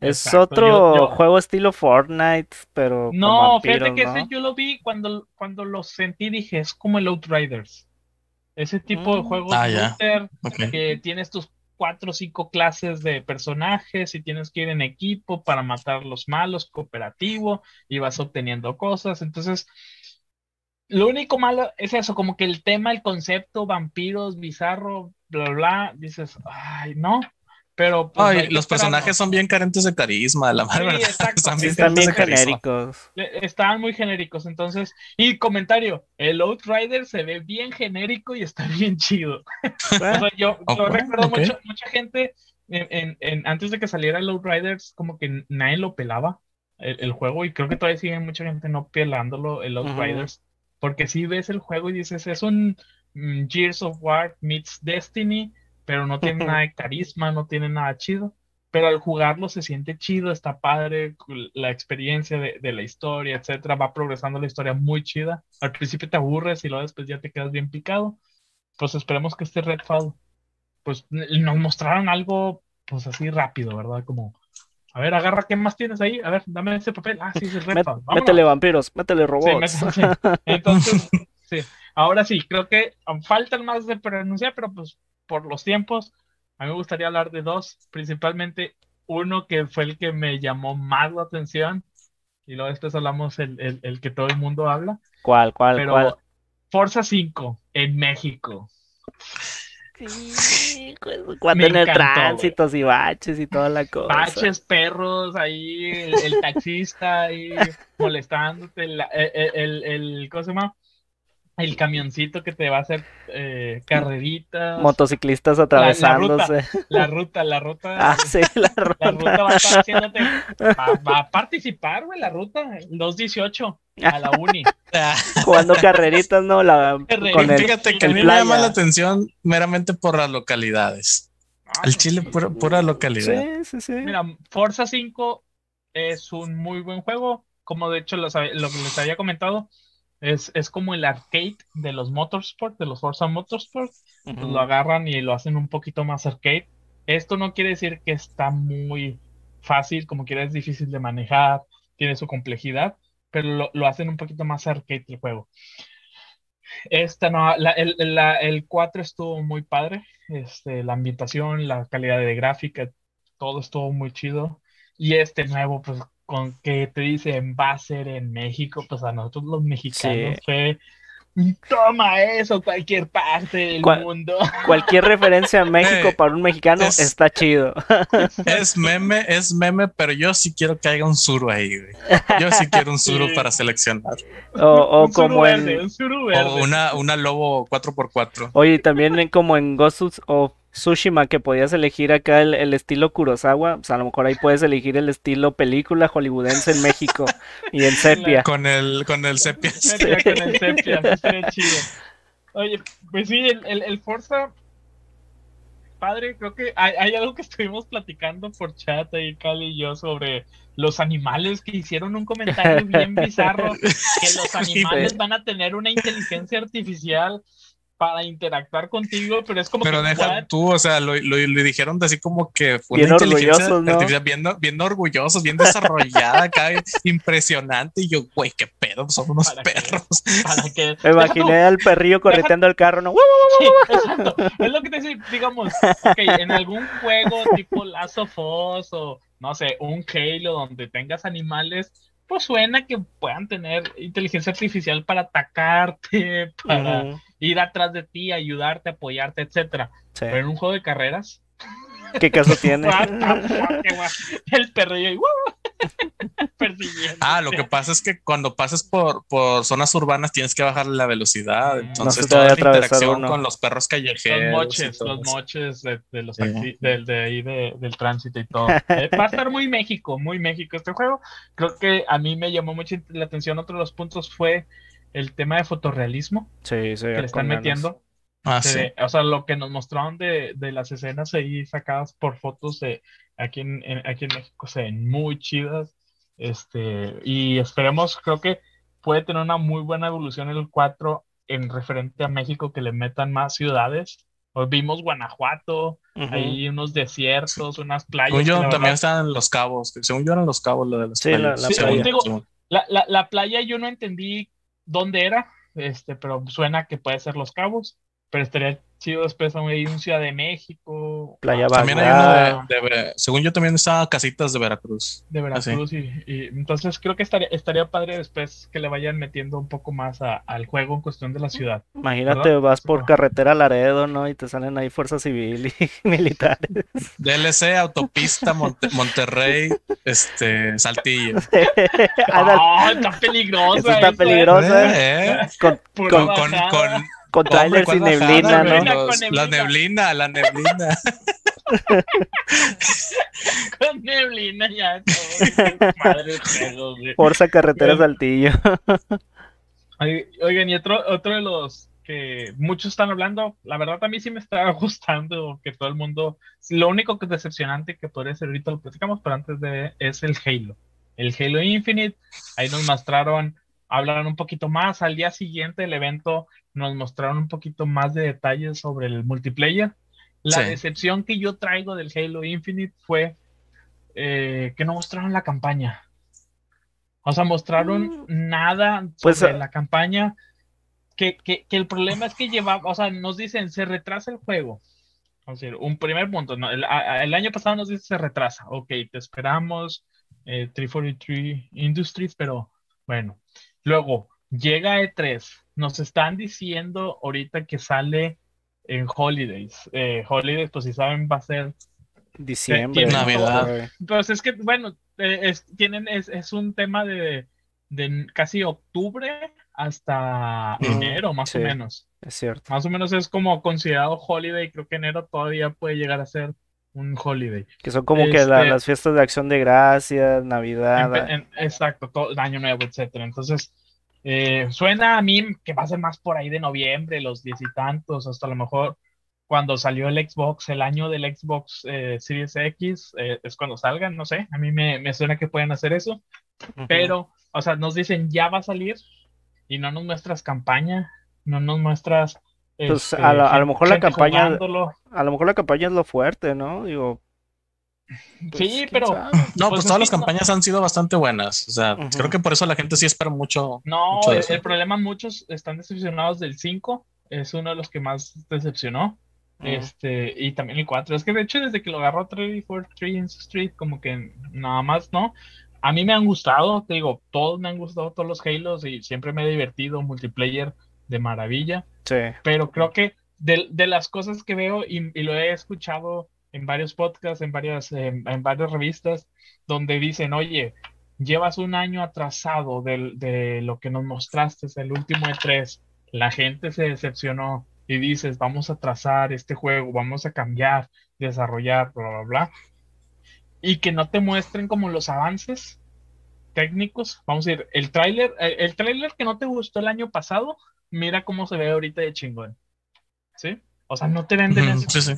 Es otro juego estilo Fortnite, pero. No, fíjate que ese yo lo vi cuando, cuando lo sentí, dije, es como el Outriders. Ese tipo de mm. juego ah, que tienes tus cuatro o cinco clases de personajes y tienes que ir en equipo para matar los malos, cooperativo, y vas obteniendo cosas. Entonces, lo único malo es eso, como que el tema, el concepto, vampiros, bizarro, bla, bla, dices, ay, no, pero pues, los personajes son bien carentes de carisma, la madre. están bien, genéricos. Están muy genéricos, entonces. Y comentario: el Outrider se ve bien genérico y está bien chido. yo, recuerdo mucha gente en, antes de que saliera el Outriders, como que nadie lo pelaba el, juego, y creo que todavía sigue mucha gente no pelándolo el Outriders. Porque si ves el juego y dices, es un mm, Gears of War meets Destiny pero no tiene nada de carisma, no tiene nada chido. Pero al jugarlo se siente chido, está padre, la experiencia de, la historia, etcétera, va progresando la historia muy chida. Al principio te aburres y luego después ya te quedas bien picado. Pues esperemos que este Redfall, pues nos mostraron algo, pues así rápido, ¿verdad? Como, a ver, agarra, ¿qué más tienes ahí? A ver, dame ese papel. Ah, sí, es el Redfall. Métele vampiros, métele robots. Entonces, sí. Ahora sí, creo que faltan más de pronunciar, pero pues por los tiempos, a mí me gustaría hablar de dos, principalmente uno que fue el que me llamó más la atención, y luego después hablamos el, el, que todo el mundo habla. ¿Cuál, cuál, Pero cuál? Forza 5 en México. Sí, cuando en el tránsito y baches y toda la cosa. Baches, perros, ahí el, taxista ahí molestándote, el, el, el, ¿cómo se llama? El camioncito que te va a hacer eh, carreritas. Motociclistas atravesándose. La, ruta, la ruta. Ah, sí, la ruta. La ruta va a estar haciéndote. Va, a participar, güey, la ruta. 218 a la uni. Jugando carreritas, ¿no? La, con el, Fíjate que a mí me llama la atención meramente por las localidades. Ah, el Chile, pura, pura localidad. Sí, sí, sí. Mira, Forza 5 es un muy buen juego. Como de hecho lo que les había comentado es, como el arcade de los Motorsport, de los Forza Motorsport. Pues lo agarran y lo hacen un poquito más arcade. Esto no quiere decir que está muy fácil, como quiera es difícil de manejar, tiene su complejidad, pero lo, hacen un poquito más arcade el juego. Esta no, el, el 4 estuvo muy padre, este, la ambientación, la calidad de gráfica, todo estuvo muy chido. Y este nuevo, pues con que te dicen va a ser en México, pues a nosotros los mexicanos fue toma eso cualquier parte del mundo. Cualquier referencia a México para un mexicano está chido. Es meme, es meme, pero yo sí quiero que haya un suru ahí, güey. Yo sí quiero un suru para seleccionar. O, como en un o una, una lobo 4x4. Oye, también como en Ghost of Tsushima, que podías elegir acá el, estilo Kurosawa, pues a lo mejor ahí puedes elegir el estilo película hollywoodense en México y en sepia. Con el, con el sepia. Con el sepia, chido. Oye, pues sí, el, el, el Forza padre, creo que hay, algo que estuvimos platicando por chat ahí, Cali y yo, sobre los animales que hicieron un comentario bien bizarro, que los animales van a tener una inteligencia artificial para interactuar contigo, pero es como pero deja tú, o sea, lo, lo, dijeron así como que fue bien una inteligencia artificial bien, orgullosos, bien desarrollada acá, impresionante, y yo, güey, qué pedo, son unos perros. para que, Me imaginé al perrillo correteando el carro, ¿no? Sí, exacto, es lo que te decía, digamos, ok, en algún juego tipo Last of Us o, no sé, un Halo donde tengas animales, pues suena que puedan tener inteligencia artificial para atacarte, para ir atrás de ti, ayudarte, apoyarte, etcétera. Pero en un juego de carreras. ¿Qué caso tiene? el perro y. Ah, lo que pasa es que cuando pasas por, por zonas urbanas tienes que bajar la velocidad. Entonces, toda la interacción con los perros callejeros. Los moches, los moches de, los de, ahí del tránsito y todo. Eh, va a estar muy México, muy México este juego. Creo que a mí me llamó mucho la atención. Otro de los puntos fue el tema de fotorrealismo sí, sí, que le están metiendo. Ah, sí. O sea, lo que nos mostraron de, de, las escenas ahí sacadas por fotos de aquí en, aquí en México se ven muy chidas. Este, y esperemos, creo que puede tener una muy buena evolución el 4 en referente a México, que le metan más ciudades. Hoy vimos Guanajuato, hay unos desiertos, unas playas. Según yo, también están Los Cabos. Según yo eran Los Cabos lo de las playas. La, la, la, playa yo no entendí dónde era, este, pero suena que puede ser Los Cabos, pero estaría chido después hay un Ciudad de México. Playa También hay uno de, según yo también estaba Casitas de Veracruz. De Veracruz y, entonces creo que estaría, estaría padre después que le vayan metiendo un poco más al juego en cuestión de la ciudad. Imagínate, vas por carretera Laredo, ¿no? Y te salen ahí fuerzas civil y militares. DLC, autopista, Monterrey, este, Saltillo. Ah, está peligrosa. está peligrosa. ¿eh? con, con con trailers y neblina, ¿no? La neblina, la neblina. con neblina ya. Madre Forza Carretera Saltillo. Oigan, y otro, otro de los que muchos están hablando, la verdad a mí sí me está gustando que todo el mundo, lo único que es decepcionante que podría ser ahorita lo platicamos, pero antes de, es el Halo. El Halo Infinite, ahí nos mostraron, hablaron un poquito más, al día siguiente del evento nos mostraron un poquito más de detalles sobre el multiplayer. La decepción que yo traigo del Halo Infinite fue eh, que no mostraron la campaña. O sea, mostraron mm. nada pues, sobre ah, la campaña. Que, el problema es que lleva, o sea, nos dicen, se retrasa el juego. O sea, un primer punto, el, año pasado nos dicen se retrasa. Ok, te esperamos, 343 eh, Industries, pero bueno. Luego, llega E3, nos están diciendo ahorita que sale en Holidays. Eh, holidays, pues si saben, va a ser diciembre, Navidad. Pues es que, bueno, eh, es, tienen, es, un tema de, casi octubre hasta enero, más o menos. Es cierto. Más o menos es como considerado holiday. Creo que enero todavía puede llegar a ser un holiday. Que son como que este las fiestas de acción de gracias, Navidad. exacto, todo, año nuevo, etcétera. Entonces, eh, suena a mí que va a ser más por ahí de noviembre, los diez y tantos, hasta a lo mejor cuando salió el Xbox, el año del Xbox eh, Series X, eh, es cuando salgan, no sé, a mí me, suena que pueden hacer eso, pero, o sea, nos dicen ya va a salir y no nos muestras campaña, no nos muestras... Pues a, este, lo mejor la campaña, a lo mejor la campaña es lo fuerte, ¿no? Digo, pues, sí, pero. No, pues, pues todas las campañas han sido bastante buenas. O sea, creo que por eso la gente sí espera mucho. No, el, problema, muchos están decepcionados del 5. Es uno de los que más decepcionó. Este, y también el 4. Es que de hecho, desde que lo agarró 343 Street, como que nada más, ¿no? A mí me han gustado, te digo, todos me han gustado todos los Halos y siempre me he divertido, multiplayer de maravilla. Sí. Pero creo que de, de las cosas que veo y, y lo he escuchado en varios podcasts, en varias, en, varias revistas, donde dicen, oye, llevas un año atrasado de, de lo que nos mostraste, el último E3, la gente se decepcionó, y dices, vamos a trazar este juego, vamos a cambiar, desarrollar, bla, bla, bla, y que no te muestren como los avances técnicos, vamos a ir, el tráiler, el, tráiler que no te gustó el año pasado, mira cómo se ve ahorita de chingón, ¿sí? O sea, no te venden eso. Sí, sí.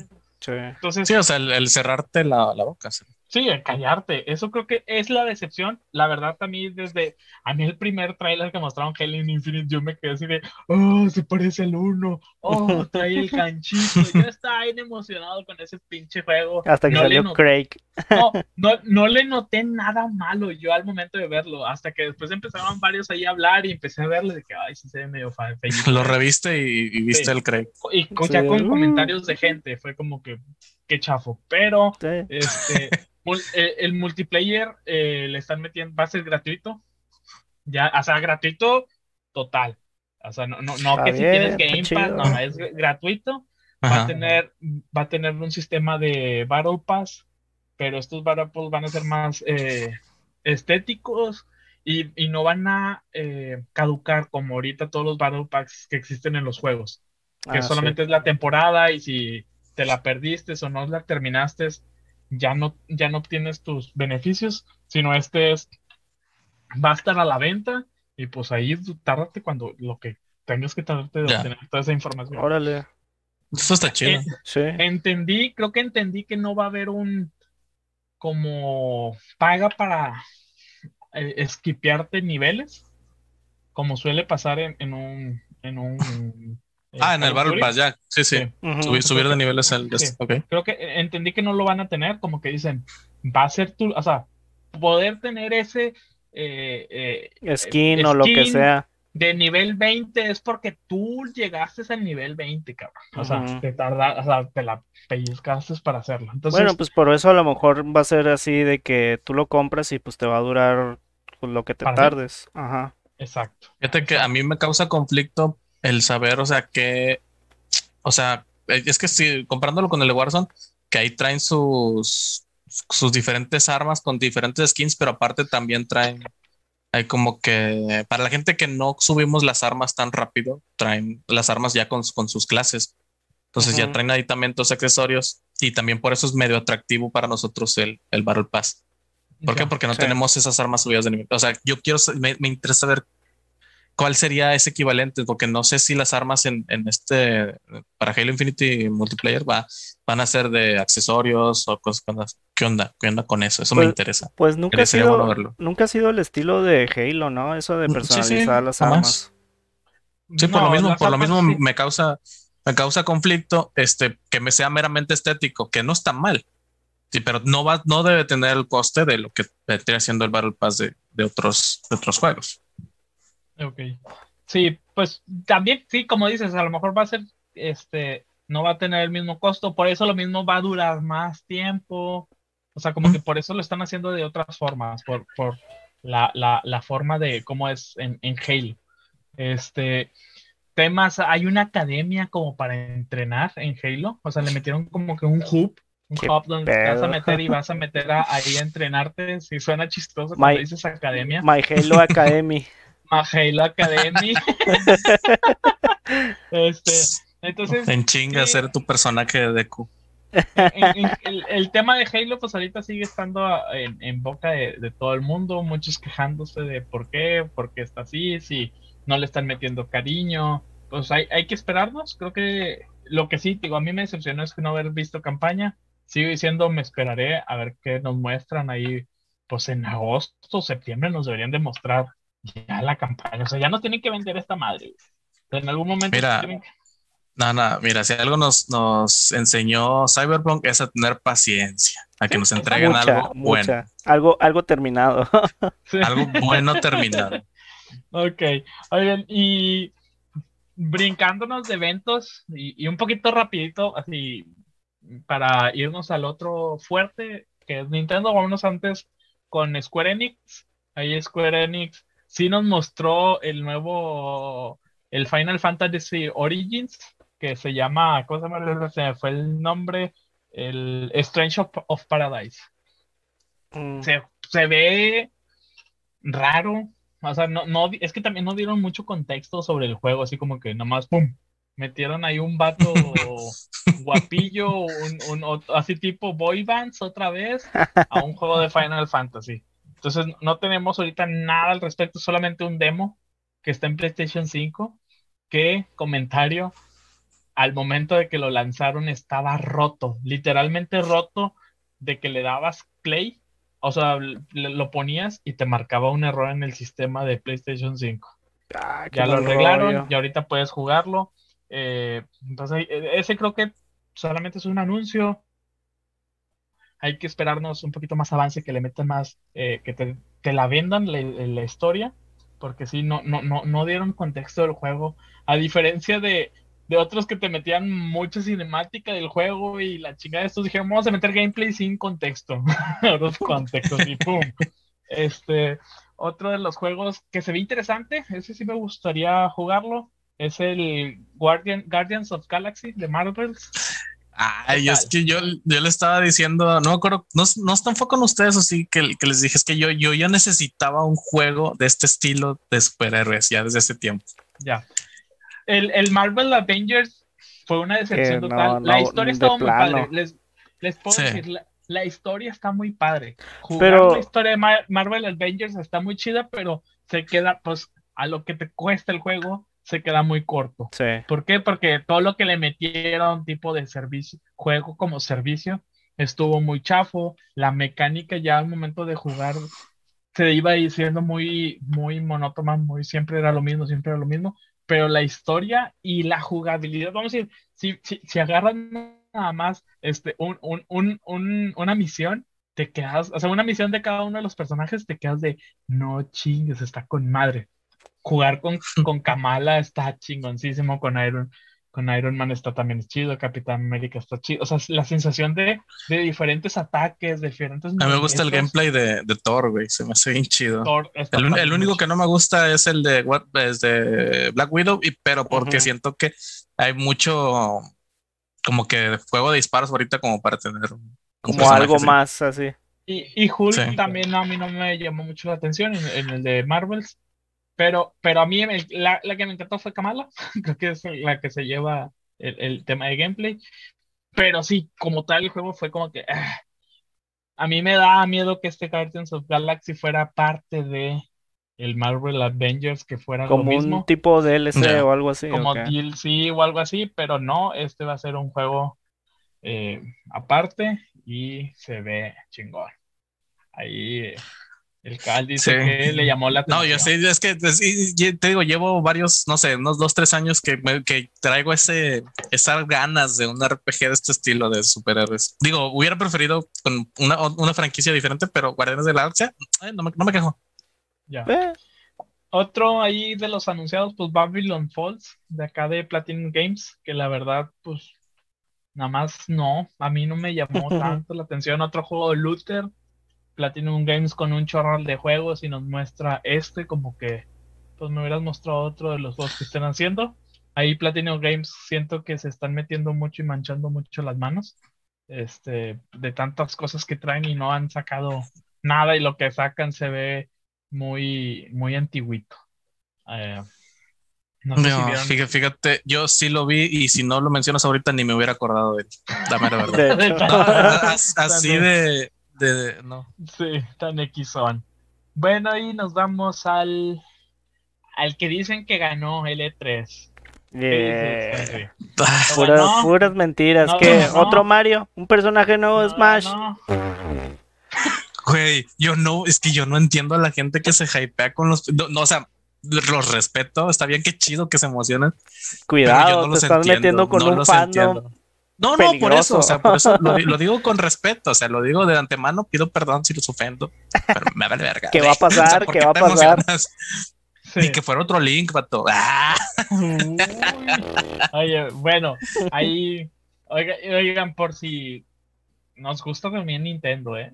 Entonces, sí, o sea, el, cerrarte la, la boca. ¿sí? Sí, callarte. Eso creo que es la decepción. La verdad, a mí, desde a mí el primer trailer que mostraron Halo Infinite, yo me quedé así de, oh, se parece al uno. Oh, trae el canchito. Yo estaba bien emocionado con ese pinche juego. Hasta que salió Craig. No, no, no le noté nada malo yo al momento de verlo. Hasta que después empezaron varios ahí a hablar y empecé a verle de que, ay, sí se ve medio feo. Lo reviste y, viste el Craig. Y ya con comentarios de gente, fue como que, qué chafo. Pero, este eh, el multiplayer eh, le están metiendo, va a ser gratuito. Ya, o sea, gratuito total. O sea, no, no, no que si tienes Game Pass, no, es gratuito. Va a, tener, va a tener un sistema de Battle Pass, pero estos Battle Pass van a ser más eh, estéticos y, y, no van a caducar como ahorita todos los Battle Packs que existen en los juegos. Que ah, solamente es la temporada y si te la perdiste o no la terminaste, ya no, ya no obtienes tus beneficios, sino este es, va a estar a la venta y pues ahí tárdate cuando lo que tengas que tardarte de obtener toda esa información. Órale. Eso está chido. Entendí, creo que entendí que no va a haber un como paga para eh, esquipearte niveles, como suele pasar en, un en un Ah, en el Battle Pass, ya. Sí, sí. Subir, de niveles al. Creo que entendí que no lo van a tener, como que dicen, va a ser tu. O sea, poder tener ese. Eh, eh, skin, o lo que sea. De nivel 20 es porque tú llegaste al nivel 20, cabrón. O sea, te tarda, o sea, te la pellizcaste para hacerlo. Entonces, bueno, pues por eso a lo mejor va a ser así de que tú lo compras y pues te va a durar pues, lo que te tardes. Ajá. Exacto. Fíjate que a mí me causa conflicto el saber, o sea, que, o sea, es que si comparándolo con el de Warzone, que ahí traen sus, sus diferentes armas con diferentes skins, pero aparte también traen, hay como que, para la gente que no subimos las armas tan rápido, traen las armas ya con, con sus clases. Entonces ya traen aditamentos, accesorios y también por eso es medio atractivo para nosotros el, el Battle Pass. ¿Por qué? Porque no tenemos esas armas subidas de nivel. O sea, yo quiero, me, me interesa ver ¿cuál sería ese equivalente? Porque no sé si las armas en, este, para Halo Infinity Multiplayer va, van a ser de accesorios o cosas. ¿Qué onda? ¿Qué onda con eso? Eso me pues, interesa. Pues nunca ha, sido, nunca ha sido el estilo de Halo, ¿no? Eso de personalizar las armas. Sí, por lo mismo, por lo mismo me causa, me causa conflicto este, que me sea meramente estético, que no está mal. Sí, pero no va, no debe tener el coste de lo que esté haciendo el Battle Pass de, de otros, de otros juegos. Ok. Sí, pues también, sí, como dices, a lo mejor va a ser, este, no va a tener el mismo costo, por eso lo mismo va a durar más tiempo. O sea, como que por eso lo están haciendo de otras formas, por, por la, la, la forma de cómo es en, en Halo. Este, temas, hay una academia como para entrenar en Halo, o sea, le metieron como que un hub, un hub donde te vas a meter y vas a meter ahí a entrenarte, si suena chistoso cuando dices academia. My Halo Academy. Halo Academy. este, entonces. En chinga ser tu personaje de Deku. el, tema de Halo, pues ahorita sigue estando en, boca de, todo el mundo, muchos quejándose de por qué, por qué está así, si no le están metiendo cariño. Pues hay, hay que esperarnos. Creo que lo que sí, digo, a mí me decepcionó es que no haber visto campaña. Sigo diciendo, me esperaré a ver qué nos muestran ahí. Pues en agosto, septiembre nos deberían demostrar ya la campaña. O sea, ya no tienen que vender esta madre. En algún momento. Mira, no, no, mira, si algo nos, nos enseñó Cyberpunk es a tener paciencia, a que nos entreguen algo bueno. Algo, algo terminado. Algo bueno terminado. ok. Oigan, y brincándonos de eventos y, y, un poquito rapidito, así, para irnos al otro fuerte, que es Nintendo, vámonos antes con Square Enix. Ahí Square Enix sí nos mostró el nuevo, el Final Fantasy Origins, que se llama, ¿cómo se llama? Se fue el nombre, el Strange of, Paradise. Mm. Se, ve raro, o sea, no, no, es que también no dieron mucho contexto sobre el juego, así como que nomás, pum, metieron ahí un vato guapillo, un, así tipo boy bands otra vez, a un juego de Final Fantasy. Entonces no tenemos ahorita nada al respecto, solamente un demo que está en PlayStation 5, que comentario, al momento de que lo lanzaron estaba roto, literalmente roto de que le dabas play, o sea, lo ponías y te marcaba un error en el sistema de PlayStation 5. Ah, ya lo arreglaron y ahorita puedes jugarlo. Eh, entonces, e, ese creo que solamente es un anuncio. Hay que esperarnos un poquito más avance, que le metan más, eh, que te, la vendan la, historia, porque si no, no, no, no dieron contexto del juego. A diferencia de, de otros que te metían mucha cinemática del juego y la chingada de estos dijeron, vamos a meter gameplay sin contexto. Los contextos y pum. Este, otro de los juegos que se ve interesante, ese sí me gustaría jugarlo, es el Guardian, Guardians of Galaxy de Marvels. Ay, es que yo, yo le estaba diciendo, no acuerdo, no, no está en con ustedes, así que, que les dije, es que yo, yo ya necesitaba un juego de este estilo de superhéroes ya desde ese tiempo. Ya. El, el Marvel Avengers fue una decepción total. la historia estaba muy padre. Les, les puedo decir, la, historia está muy padre. Jugar pero... la historia de Marvel Avengers está muy chida, pero se queda, pues, a lo que te cuesta el juego, se queda muy corto. Sí. ¿Por qué? Porque todo lo que le metieron, tipo de servicio, juego como servicio, estuvo muy chafo. La mecánica ya al momento de jugar se iba siendo muy, muy monótona, muy siempre era lo mismo, siempre era lo mismo. Pero la historia y la jugabilidad, vamos a decir, si, si, si agarran nada más este, un, un, un, una misión, te quedas, o sea, una misión de cada uno de los personajes, te quedas de, no chingues, está con madre jugar con, con Kamala está chingoncísimo, con Iron, con Iron Man está también chido, Capitán América está chido. O sea, la sensación de, de diferentes ataques, de diferentes. A mí me gusta el gameplay de, de Thor, güey, se me hace bien chido. el, el, único que no me gusta es el de, es de Black Widow, y, pero porque siento que hay mucho como que juego de disparos ahorita como para tener como algo más así. Y, y Hulk también a mí no me llamó mucho la atención en, en el de Marvels. Pero, pero a mí la, la, que me encantó fue Kamala, creo que es la que se lleva el, el tema de gameplay. Pero sí, como tal el juego fue como que... Ah, a mí me da miedo que este Guardians of Galaxy fuera parte de el Marvel Avengers, que fuera como lo mismo. un tipo de DLC o algo así. Como DLC o algo así, pero no, este va a ser un juego eh, aparte y se ve chingón. Ahí el Cal dice que le llamó la atención. No, yo sé, es que te digo, llevo varios, no sé, unos dos, tres años que, que traigo ese, esas ganas de un RPG de este estilo de superhéroes. Digo, hubiera preferido con una, una franquicia diferente, pero Guardianes de la Galaxia, no, me, no me quejo. Ya. Eh. Otro ahí de los anunciados, pues Babylon Falls, de acá de Platinum Games, que la verdad, pues nada más no, a mí no me llamó tanto la atención. Otro juego de Luther Platinum Games con un chorral de juegos y nos muestra este, como que pues me hubieras mostrado otro de los juegos que estén haciendo. Ahí Platinum Games siento que se están metiendo mucho y manchando mucho las manos este, de tantas cosas que traen y no han sacado nada y lo que sacan se ve muy, muy antiguito. Eh, no, fíjate, yo sí lo vi y si no lo mencionas ahorita ni me hubiera acordado de él. Dame la verdad. así de, no. Sí, tan X-Son. Bueno, y nos vamos al, al que dicen que ganó el E3. puras, mentiras. que ¿Otro Mario? ¿Un personaje nuevo de Smash? Güey, yo no, es que yo no entiendo a la gente que se hypea con los. No, o sea, los respeto. Está bien que chido que se emocionen. Cuidado, te estás metiendo con un fandom. No, no, por eso, o sea, por eso lo, digo con respeto, o sea, lo digo de antemano, pido perdón si los ofendo, pero me vale verga. ¿Qué va a pasar? ¿Qué va a pasar? Y que fuera otro link, pato. ¡Ah! Oye, bueno, ahí, oigan, por si nos gusta también Nintendo, ¿eh?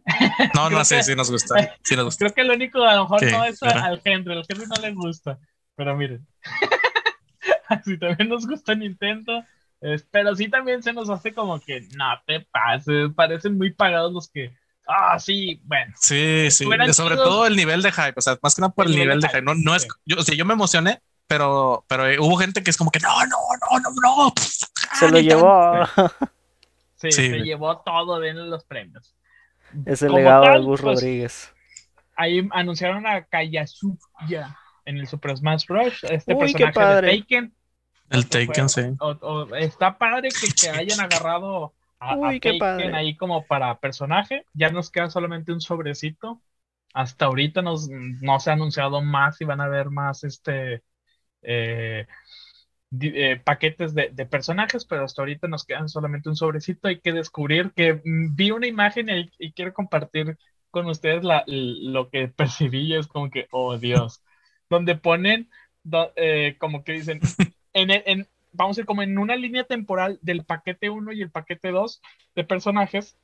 No, no sé si nos gusta. Sí nos gusta. Creo que lo único, a lo mejor no es al Henry, al Henry no le gusta, pero miren, si también nos gusta Nintendo, pero sí también se nos hace como que no te pases, parecen muy pagados los que. Ah, sí, bueno. Sí, sí. Sobre todo el nivel de hype, o sea, más que nada por el, nivel, de hype. No, no es, yo, o sea, yo me emocioné, pero, pero eh, hubo gente que es como que no, no, no, no, no. Se lo llevó. Sí, se llevó todo de los premios. Es el legado de Gus pues, Rodríguez. Ahí anunciaron a Kayazuya en el Super Smash Bros. Este personaje de Taken. El Taken, sí. está padre que, hayan agarrado a, Taken ahí como para personaje. Ya nos queda solamente un sobrecito. Hasta ahorita nos, no se ha anunciado más y van a haber más este eh, eh, paquetes de, personajes, pero hasta ahorita nos quedan solamente un sobrecito. Hay que descubrir que mm, vi una imagen y, quiero compartir con ustedes la, lo que percibí y es como que, oh Dios, donde ponen, eh, como que dicen, en, vamos a ir como en una línea temporal del paquete 1 y el paquete 2 de personajes,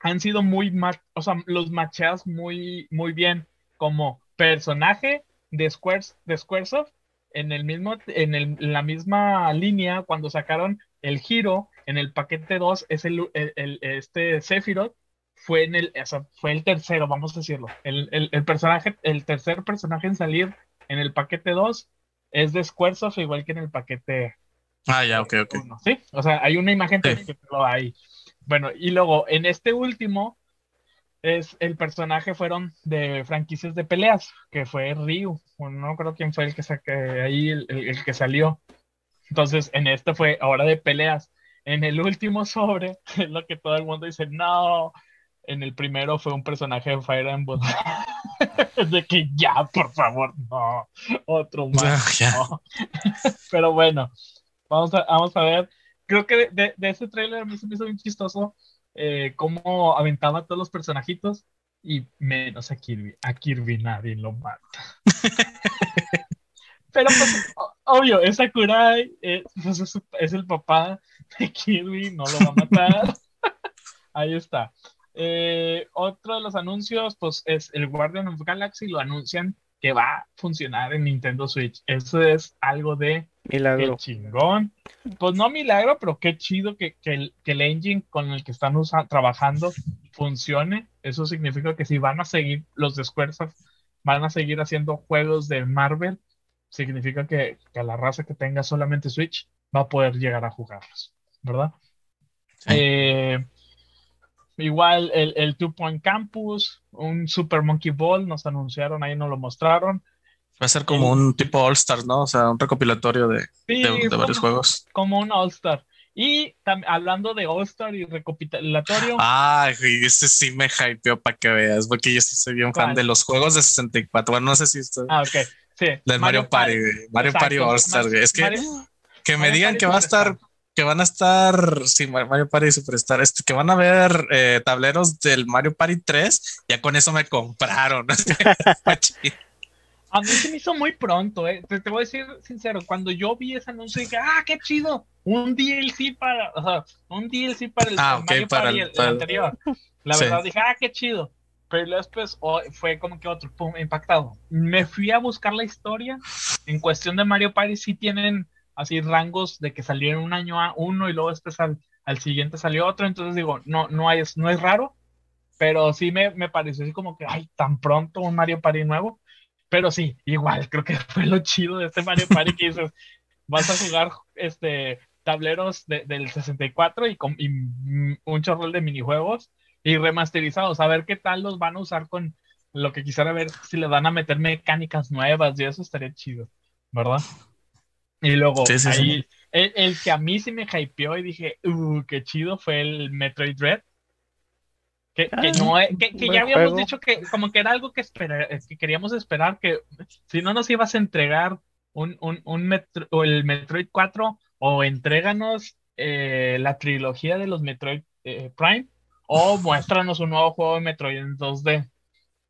han sido muy, o sea, los macheas muy, muy bien como personaje de, Squares, de Squaresoft en el mismo, en, el, la misma línea, cuando sacaron el giro en el paquete 2, es el, el, este Sephiroth fue en el, fue el tercero, vamos a decirlo. El, personaje, el tercer personaje en salir en el paquete 2 es de Squaresoft, igual que en el paquete. Ah, ya, ok, ok. Sí, o sea, hay una imagen que lo hay. Bueno, y luego en este último es el personaje fueron de franquicias de peleas, que fue Ryu, no creo quién fue el que saqué ahí, el, que salió. Entonces, en este fue ahora de peleas. En el último sobre, es lo que todo el mundo dice, no. En el primero fue un personaje de Fire Emblem. de que ya, por favor, no. Otro más. Pero bueno, vamos a, vamos a ver. Creo que de, de, ese trailer a mí se me hizo bien chistoso eh, cómo aventaba a todos los personajitos y menos a Kirby. A Kirby nadie lo mata. Pero pues, obvio, es Sakurai, pues, es, es, el papá de Kirby, no lo va a matar. Ahí está. Eh, otro de los anuncios, pues es el Guardian of Galaxy, lo anuncian que va a funcionar en Nintendo Switch. Eso es algo de milagro. chingón. Pues no milagro, pero qué chido que, el, engine con el que están trabajando funcione. Eso significa que si van a seguir los de Squaresoft, van a seguir haciendo juegos de Marvel, significa que, que la raza que tenga solamente Switch va a poder llegar a jugarlos, ¿verdad? Eh, Igual el, el Two Point Campus, un Super Monkey Ball, nos anunciaron, ahí nos lo mostraron. Va a ser como un tipo All Star, ¿no? O sea, un recopilatorio de, de, varios juegos. Como un All Star. Y hablando de All Star y recopilatorio. Ah, ese sí me hypeó para que veas, porque yo soy bien fan de los juegos de 64. Bueno, no sé si esto. Ah, ok. Sí. Del Mario, Party, Mario Party All Star, Es que, que me digan que va a estar que van a estar, sí, Mario Party Superstar, este, que van a ver eh, tableros del Mario Party 3, ya con eso me compraron. a mí se me hizo muy pronto, eh. te, voy a decir sincero, cuando yo vi ese anuncio dije, ah, qué chido, un DLC para, o sea, un DLC para el, ah, Mario Party el, anterior. La verdad dije, ah, qué chido. Pero después oh, fue como que otro, pum, impactado. Me fui a buscar la historia. En cuestión de Mario Party, sí tienen así rangos de que salieron un año a uno y luego después al, siguiente salió otro, entonces digo, no, no, hay, no es raro, pero sí me, me pareció así como que, ay, tan pronto un Mario Party nuevo, pero sí, igual, creo que fue lo chido de este Mario Party que dices, vas a jugar este tableros del 64 y, con, y un chorro de minijuegos y remasterizados, a ver qué tal los van a usar con lo que quisiera ver, si le van a meter mecánicas nuevas y eso estaría chido, ¿verdad? Y luego ahí, El, que a mí sí me hypeó y dije, uh, qué chido fue el Metroid Dread. Que, que, ah, no, que, que ya habíamos dicho que como que era algo que, esperar, que queríamos esperar, que si no nos ibas a entregar un, un, un Metro, o el Metroid 4 o entréganos eh, la trilogía de los Metroid eh, Prime o muéstranos un nuevo juego de Metroid en 2D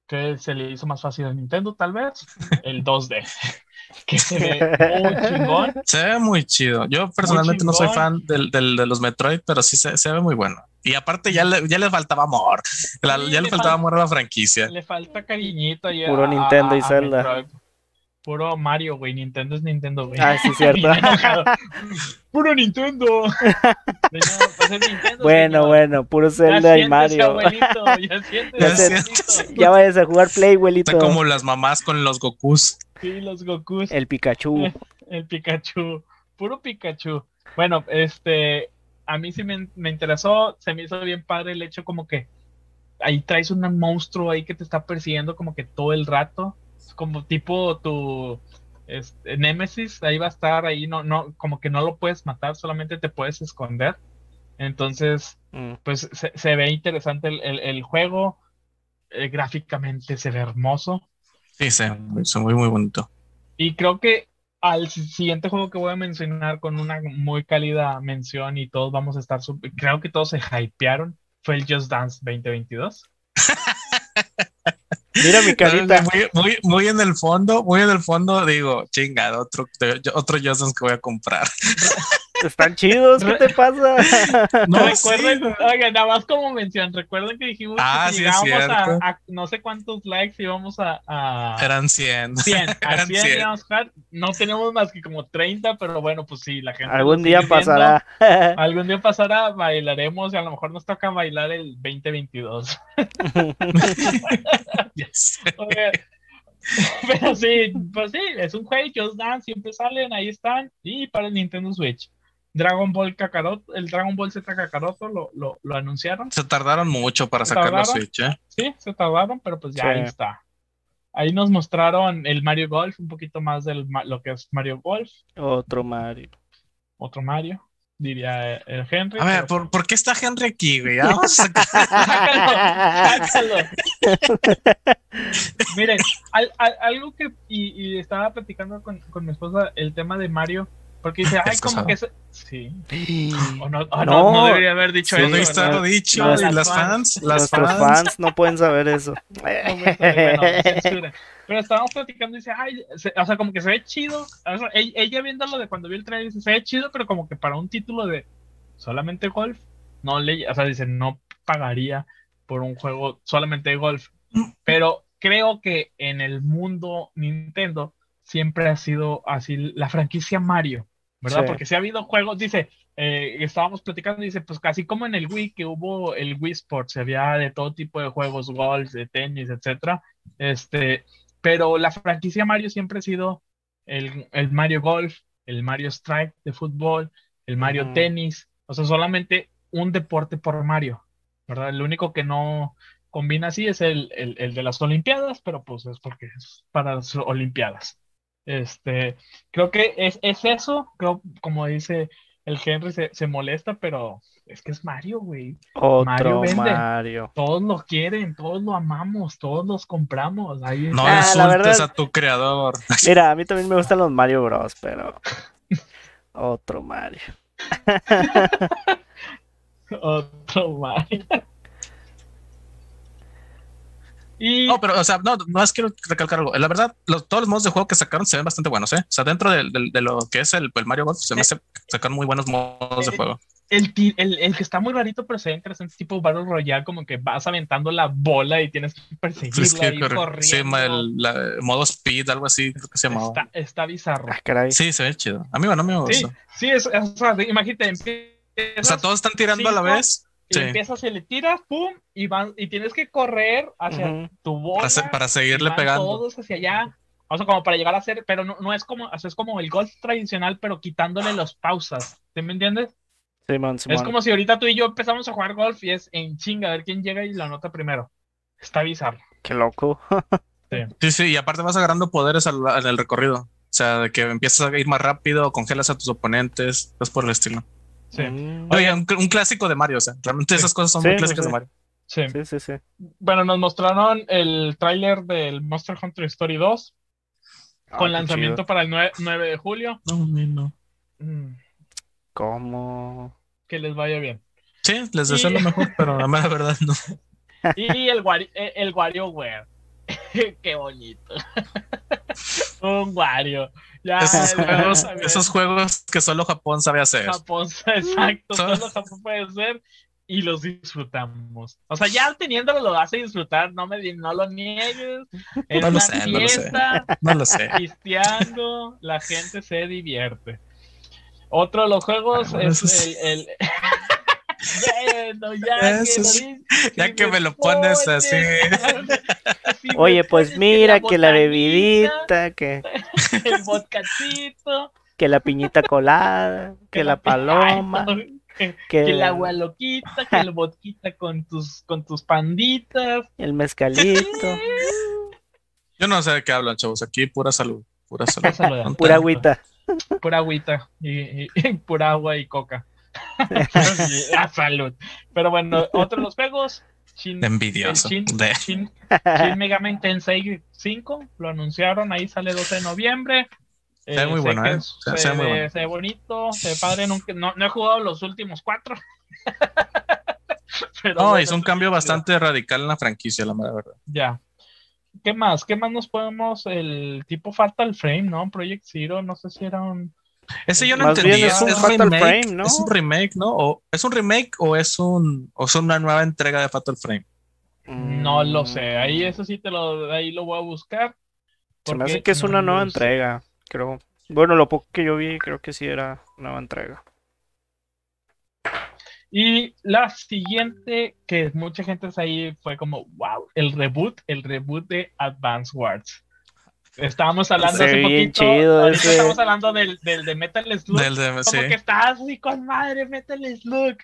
que se le hizo más fácil a Nintendo tal vez, el 2D que se ve muy chingón. Se ve muy chido. Yo personalmente no soy fan del, del, de los Metroid, pero sí se, se, ve muy bueno. Y aparte ya le, ya le faltaba amor. ya le, faltaba amor a la franquicia. Le falta cariñito. Ya Puro Nintendo y Zelda. Puro Mario, güey. Nintendo es Nintendo, güey. Ah, sí, cierto. puro Nintendo. Nintendo bueno, bueno, puro Zelda y Mario. Abuelito, ya, sientes, ya, ya, ya, vayas a jugar Play, abuelito. Está como las mamás con los Gokus. Sí, los Gokus. El Pikachu. El Pikachu. Puro Pikachu. Bueno, este, a mí sí me, me, interesó, se me hizo bien padre el hecho como que ahí traes un monstruo ahí que te está persiguiendo como que todo el rato, como tipo tu este, Nemesis, ahí va a estar, ahí no, no, como que no lo puedes matar, solamente te puedes esconder. Entonces, mm. pues se, ve interesante el, juego, eh, gráficamente se ve hermoso. Sí, se ve muy, muy bonito. Y creo que al siguiente juego que voy a mencionar con una muy cálida mención y todos vamos a estar, creo que todos se hypearon, fue el Just Dance 2022. Mira mi carita. Muy, muy, en el fondo, muy en el fondo digo, chingado, otro, otro Just Dance que voy a comprar. Están chidos, ¿qué te pasa? No, recuerden, oigan, nada más como mención, recuerden que dijimos ah, que si a, no sé cuántos likes íbamos a. a Eran 100. 100, a 100, No tenemos más que como 30, pero bueno, pues sí, la gente. Algún día pasará. algún día pasará, bailaremos y a lo mejor nos toca bailar el 2022. yes. Pero sí, pues sí, es un juego, Just Dance, siempre salen, ahí están, y para el Nintendo Switch. Dragon Ball Kakarot, el Dragon Ball Z Kakaroto lo, lo, lo anunciaron. Se tardaron mucho para sacar la Switch, ¿eh? Sí, se tardaron, pero pues ya ahí está. Ahí nos mostraron el Mario Golf, un poquito más de lo que es Mario Golf. Otro Mario. Otro Mario, diría el Henry. A ver, ¿por, ¿por, qué está Henry aquí, güey? Vamos a Miren, algo que, y, estaba platicando con, con mi esposa, el tema de Mario porque dice, ay, como que... Sí. O no, no, no, debería haber dicho eso. No está dicho. Las, las fans, las fans. no pueden saber eso. pero estábamos platicando y dice, ay, o sea, como que se ve chido. ella, viéndolo de cuando vio el trailer dice, se ve chido, pero como que para un título de solamente golf, no le, o sea, dice, no pagaría por un juego solamente de golf. Pero creo que en el mundo Nintendo siempre ha sido así la franquicia Mario ¿verdad? Porque si ha habido juegos, dice, eh, estábamos platicando, dice, pues casi como en el Wii, que hubo el Wii Sports, había de todo tipo de juegos, golf, de tenis, etcétera, este, pero la franquicia Mario siempre ha sido el, Mario Golf, el Mario Strike de fútbol, el Mario Tenis, o sea, solamente un deporte por Mario, ¿verdad? El único que no combina así es el, el de las Olimpiadas, pero pues es porque es para las Olimpiadas. Este, creo que es, es eso, creo, como dice el Henry, se, se molesta, pero es que es Mario, güey. Mario vende. Mario. Todos lo quieren, todos lo amamos, todos los compramos. Ahí no ah, insultes a tu creador. Mira, a mí también me gustan los Mario Bros, pero otro Mario. otro Mario. No, pero, o sea, no, no es quiero recalcar algo. La verdad, todos los modos de juego que sacaron se ven bastante buenos, ¿eh? O sea, dentro de, de, lo que es el, el, Mario Golf, se me hace sacar muy buenos modos de juego. El, el, el, que está muy rarito, pero se ve interesante, tipo Battle Royale, como que vas aventando la bola y tienes que perseguirla y corriendo. Sí, el modo speed, algo así, creo que se llamaba. Está, está bizarro. Ah, sí, se ve chido. A mí, bueno, a mí me gusta. Sí, sí es, o sea, imagínate. o sea, todos están tirando a la vez y empiezas y le tiras, pum, y van, y tienes que correr hacia tu bola. Para, seguirle pegando. Todos hacia allá. O sea, como para llegar a ser, pero no, no es como, es como el golf tradicional, pero quitándole las pausas. ¿te me entiendes? Sí, man, Es como si ahorita tú y yo empezamos a jugar golf y es en chinga, a ver quién llega y la nota primero. Está bizarro. Qué loco. sí. sí, y aparte vas agarrando poderes en el recorrido. O sea, de que empiezas a ir más rápido, congelas a tus oponentes, es por el estilo. Sí. Mm. Oye, un, clásico de Mario, o sea, realmente esas cosas son muy clásicas de Mario. Sí. sí, sí, Bueno, nos mostraron el tráiler del Monster Hunter Story 2 ah, con lanzamiento para el 9, de julio. No, no. Mm. ¿Cómo? Que les vaya bien. Sí, les deseo lo mejor, pero la mera verdad no. Y el, el WarioWare. Qué bonito. Un Wario. esos, juegos, que solo Japón sabe hacer. Japón, exacto, solo Japón puede hacer y los disfrutamos. O sea, ya teniéndolo lo hace disfrutar, no me no lo niegues. no lo sé, no lo sé. Cristiano, la gente se divierte. Otro de los juegos es el, bueno, ya, que, ya que me lo pones así. Oye, pues mira que la, bebidita, que el vodkacito, que la piñita colada, que, la, paloma, que, el agua loquita, que el vodquita con tus con tus panditas, el mezcalito. Yo no sé de qué hablan, chavos. Aquí pura salud, pura salud. pura agüita. Pura agüita y, pura agua y coca. A salud. Pero bueno, otro de los juegos. Shin, Envidioso. Shin, Shin, Mega Man Tensei 5 lo anunciaron, ahí sale 12 de noviembre. Se ve muy bueno, ¿eh? Se, ve, bonito, se ve padre. No, no, he jugado los últimos cuatro. no, es un cambio bastante radical en la franquicia, la verdad. Ya. ¿Qué más? ¿Qué más nos podemos? El tipo Fatal Frame, ¿no? Project Zero, no sé si era un. Ese yo no entendía. Es un, remake, Frame, ¿no? es un remake, ¿no? ¿O ¿Es un remake o es un o es una nueva entrega de Fatal Frame? No lo sé. Ahí eso sí te lo, ahí lo voy a buscar. Se me hace que es una nueva entrega, creo. Bueno, lo poco que yo vi, creo que sí era nueva entrega. Y la siguiente, que mucha gente es ahí, fue como, wow, el reboot, el reboot de Advance Wars. Estábamos hablando hace poquito, chido estamos hablando del, del, de Metal Slug. Del de, como que estás muy con madre, Metal Slug.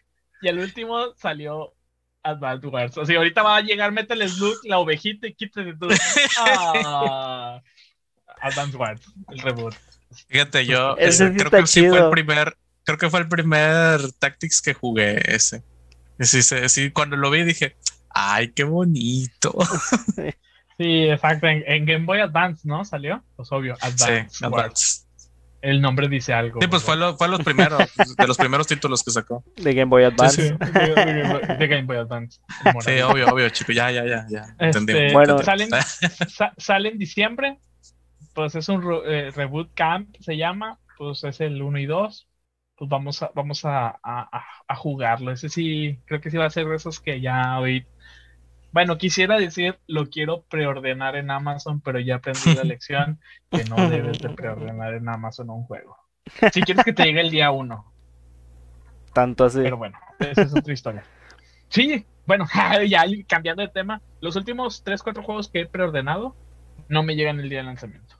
Y el último salió Advance Wars. O sea, ahorita va a llegar Metal Slug, la ovejita y quítate tú. Ah, Advance Wars, el reboot. Fíjate, yo creo que sí fue el primer, creo que fue el primer Tactics que jugué ese. Sí, sí, sí, cuando lo vi dije, ay, qué bonito. Sí, exacto. En, Game Boy Advance, ¿no? ¿Salió? Pues obvio, Advance. Sí, Advance. El nombre dice algo. Sí, pues fue, lo, fue los primeros, de los primeros títulos que sacó. De Game Boy Advance. Sí, de, Game Boy Advance. Sí, obvio, obvio, chico. Ya, ya, ya, ya. Este, bueno, salen, sale en diciembre. Pues es un eh, reboot camp, se llama. Pues es el 1 y 2 pues vamos a, vamos a, a, jugarlo. Ese sí, creo que sí va a ser de esos que ya hoy. Bueno, quisiera decir, lo quiero preordenar en Amazon, pero ya aprendí la lección que no debes de preordenar en Amazon un juego. Si quieres que te llegue el día uno. Tanto así. Pero bueno, esa es otra historia. Sí, bueno, ya cambiando de tema, los últimos 3, 4 juegos que he preordenado no me llegan el día de lanzamiento.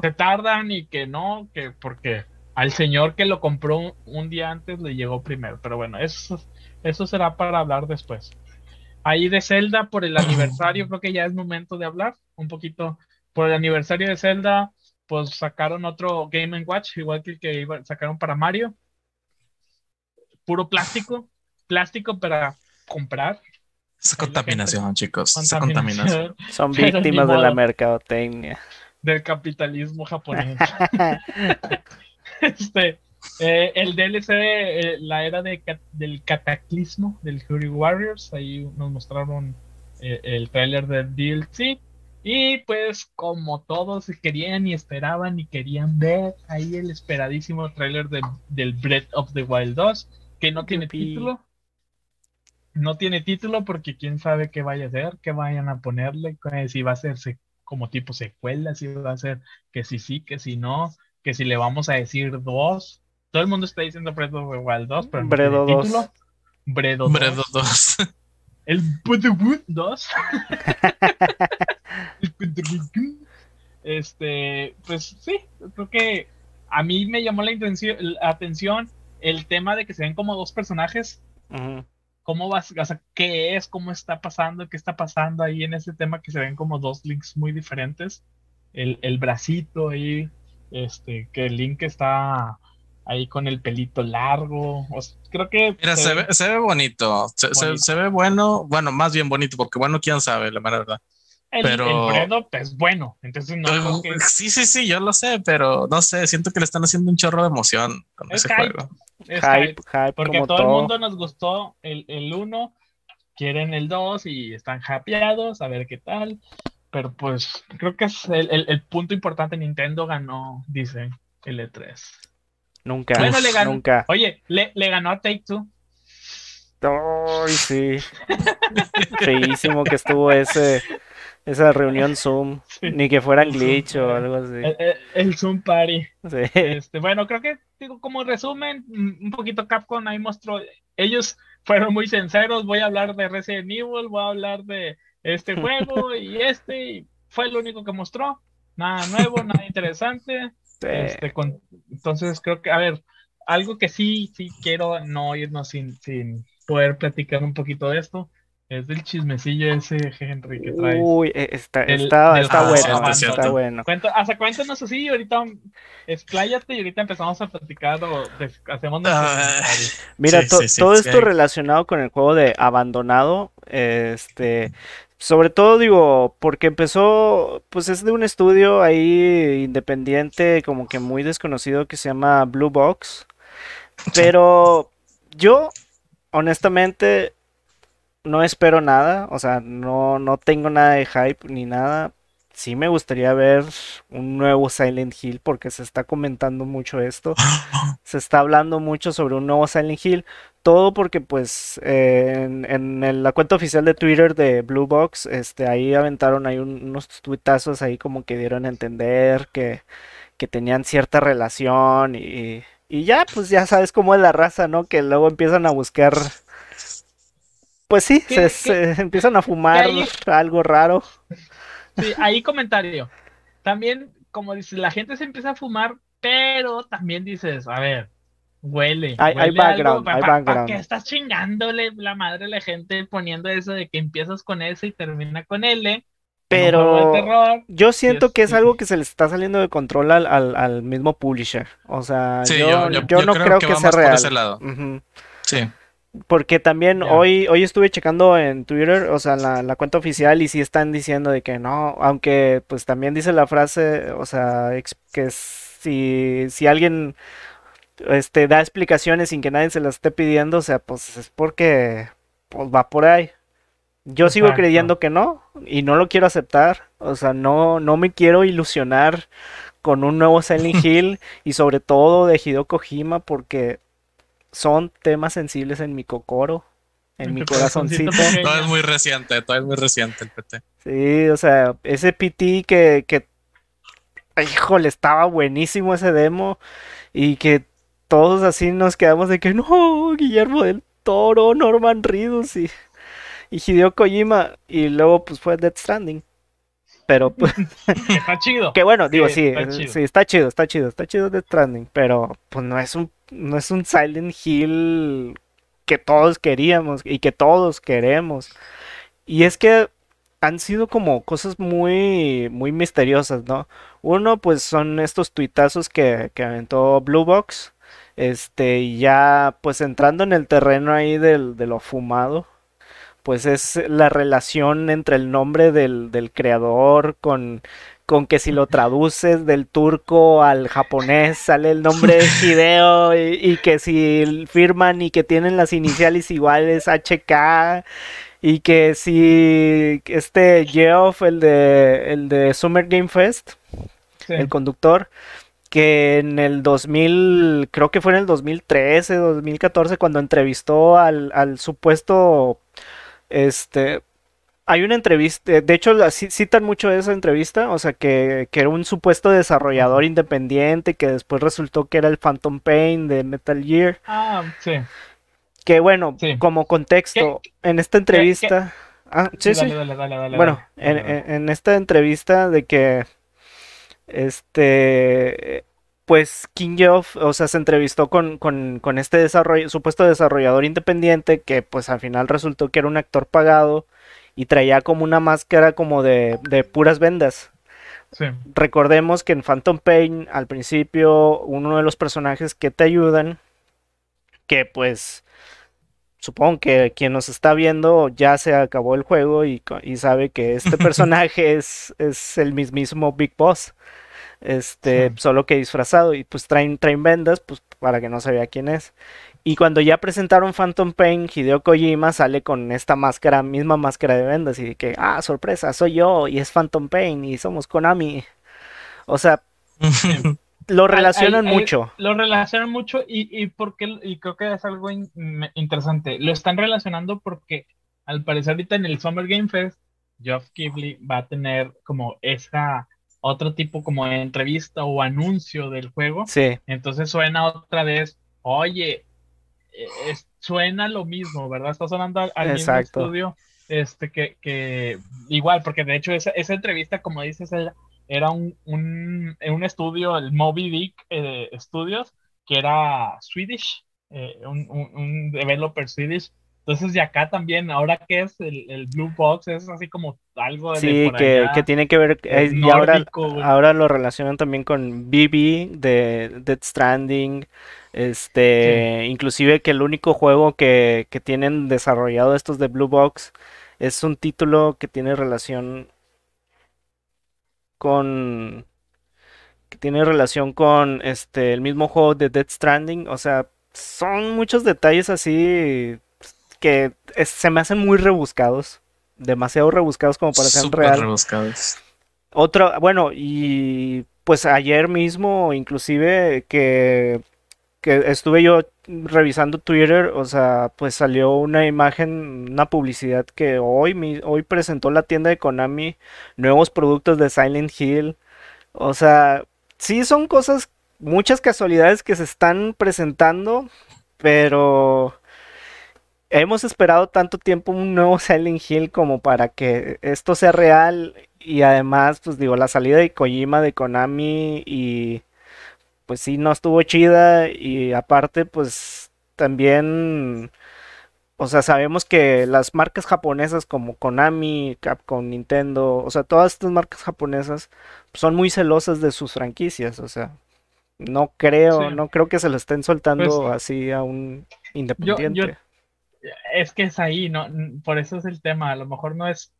Se tardan y que no, que porque al señor que lo compró un, día antes le llegó primero. Pero bueno, eso, eso será para hablar después. Ahí de Zelda, por el aniversario, creo que ya es momento de hablar un poquito. Por el aniversario de Zelda, pues sacaron otro Game Watch, igual que el que sacaron para Mario. Puro plástico, plástico para comprar. Esa contaminación, chicos. Esa contaminación. Son víctimas de la mercadotecnia. Del capitalismo japonés. este, eh, el DLC, eh, la era de, del cataclismo del Fury Warriors, ahí nos mostraron eh, el trailer del DLC. Y pues como todos querían y esperaban y querían ver ahí el esperadísimo trailer del Breath of the Wild 2, que no tiene título. No tiene título porque quién sabe qué vaya a ser, qué vayan a ponerle, si va a ser como tipo secuela, si va a ser que si sí, que si no que si le vamos a decir dos, todo el mundo está diciendo Breath of the Wild 2, pero Bredo no 2. Título. Bredo 2. El Wood 2. este, pues sí, creo que a mí me llamó la, atención el tema de que se ven como dos personajes. ¿Cómo vas? O sea, ¿qué es? ¿Cómo está pasando? ¿Qué está pasando ahí en ese tema que se ven como dos links muy diferentes? El, el bracito ahí este, que Link está ahí con el pelito largo. creo que. Mira, se, ve, se ve bonito. Se, ve bueno. Bueno, más bien bonito, porque bueno, quién sabe, la verdad. El, pero... el es bueno, entonces no. Sí, sí, sí, yo lo sé, pero no sé, siento que le están haciendo un chorro de emoción con ese juego. Es hype, hype, porque todo, el mundo nos gustó el 1, quieren el 2 y están happyados, a ver qué tal. Pero pues creo que es el, punto importante. Nintendo ganó, dice el E3. Nunca, nunca. Oye, le, ganó a Take Two. Ay, sí. Feísimo que estuvo ese, esa reunión Zoom. Ni que fuera glitch o algo así. El, Zoom Party. Este, bueno, creo que digo, como resumen, un poquito Capcom ahí mostró. Ellos fueron muy sinceros. Voy a hablar de Resident Evil, voy a hablar de este juego y este fue lo único que mostró. Nada nuevo, nada interesante. Este, entonces creo que, a ver, algo que sí, sí quiero no irnos sin, sin poder platicar un poquito de esto. Es del chismecillo ese, Henry, que trae. Uy, e, está, está, está, bueno, está bueno. hasta cuéntanos así, ahorita expláyate y ahorita empezamos a platicar o hacemos ah, Mira, todo esto relacionado con el juego de Abandonado, este, sobre todo digo, porque empezó, pues es de un estudio ahí independiente, como que muy desconocido que se llama Blue Box. Pero yo, honestamente, no espero nada, o sea, no, no tengo nada de hype ni nada. Sí me gustaría ver un nuevo Silent Hill porque se está comentando mucho esto. Se está hablando mucho sobre un nuevo Silent Hill. Todo porque pues en, la cuenta oficial de Twitter de Blue Box, este, ahí aventaron ahí unos tuitazos ahí como que dieron a entender que, que tenían cierta relación y, y ya pues ya sabes cómo es la raza, ¿no? Que luego empiezan a buscar pues sí, se, empiezan a fumar algo raro. Sí, ahí comentario. También, como dices, la gente se empieza a fumar, pero también dices, a ver, huele. Hay, background, hay background. qué estás chingándole la madre a la gente poniendo eso de que empiezas con S y termina con L? Pero yo siento que es algo que se le está saliendo de control al, al, mismo publisher. O sea, yo, no creo, que, sea real. Sí. Porque también hoy, hoy estuve checando en Twitter, o sea, la, la, cuenta oficial y sí están diciendo de que no, aunque pues también dice la frase, o sea, que si, si alguien este, da explicaciones sin que nadie se las esté pidiendo, o sea, pues es porque pues, va por ahí. Yo sigo creyendo que no y no lo quiero aceptar, o sea, no, no me quiero ilusionar con un nuevo Silent Hill y sobre todo de Hideo Kojima porque son temas sensibles en mi cocoro, en mi corazoncito. todo es muy reciente, todo es muy reciente el PT. Sí, o sea, ese PT que, que, híjole, estaba buenísimo ese demo y que todos así nos quedamos de que no, Guillermo del Toro, Norman Reedus y, y Hideo Kojima y luego pues fue Death Stranding. Pero pues está chido. Que bueno, digo, sí, sí, está chido, está chido, está chido Death Stranding, pero pues no es un no es un Silent Hill que todos queríamos y que todos queremos. Y es que han sido como cosas muy, muy misteriosas, ¿no? Uno, pues son estos tuitazos que, que aventó Blue Box. Este, y ya, pues entrando en el terreno ahí del, de lo fumado, pues es la relación entre el nombre del, del creador con con que si lo traduces del turco al japonés sale el nombre de Hideo y, que si firman y que tienen las iniciales iguales HK y que si este Geoff, el de, el de Summer Game Fest, el conductor, que en el 2000, creo que fue en el 2013, 2014, cuando entrevistó al, al supuesto este hay una entrevista, de hecho citan mucho esa entrevista, o sea, que, era un supuesto desarrollador independiente que después resultó que era el Phantom Pain de Metal Gear. Ah, sí. Que bueno, como contexto, en esta entrevista... Ah, sí, sí. bueno, en, esta entrevista de que este pues King Geoff, o sea, se entrevistó con, con, con este desarrollo, supuesto desarrollador independiente que pues al final resultó que era un actor pagado y traía como una máscara como de, puras vendas. Recordemos que en Phantom Pain al principio uno de los personajes que te ayudan, que pues supongo que quien nos está viendo ya se acabó el juego y, sabe que este personaje es, es, el mismísimo Big Boss. Este, solo que disfrazado y pues traen, traen vendas pues para que no se vea quién es. Y cuando ya presentaron Phantom Pain, Hideo Kojima sale con esta máscara, misma máscara de vendas, y que, ah, sorpresa, soy yo, y es Phantom Pain, y somos Konami. O sea, lo relacionan mucho. Lo relacionan mucho, y, y, porque, y creo que es algo interesante. Lo están relacionando porque, al parecer, ahorita en el Summer Game Fest, Geoff Keighley va a tener como esa otro tipo como de entrevista o anuncio del juego. Sí. Entonces suena otra vez, oye, suena lo mismo, ¿verdad? Está sonando al, mismo estudio. este, que, que igual, porque de hecho esa, esa entrevista, como dices, era, un, un, un, estudio, el Moby Dick eh, Studios, que era Swedish, eh, un, un, developer Swedish. Entonces, de acá también, ahora que es el, Blue Box, es así como algo de. Sí, que, que, tiene que ver. Eh, y ahora, ahora lo relacionan también con BB de Dead Stranding. Este, inclusive que el único juego que, que tienen desarrollado estos de Blue Box es un título que tiene relación con que tiene relación con este el mismo juego de Dead Stranding, o sea, son muchos detalles así que se me hacen muy rebuscados, demasiado rebuscados como para ser real. rebuscados. Otro, bueno, y pues ayer mismo inclusive que que estuve yo revisando Twitter, o sea, pues salió una imagen, una publicidad que hoy, hoy presentó la tienda de Konami nuevos productos de Silent Hill. O sea, sí son cosas, muchas casualidades que se están presentando, pero hemos esperado tanto tiempo un nuevo Silent Hill como para que esto sea real y además, pues digo, la salida de Kojima de Konami y pues sí, no estuvo chida y aparte, pues también, o sea, sabemos que las marcas japonesas como Konami, Capcom, Nintendo, o sea, todas estas marcas japonesas son muy celosas de sus franquicias, o sea, no creo, no creo que se lo estén soltando pues, así a un independiente. es que es ahí, no, por eso es el tema, a lo mejor no es,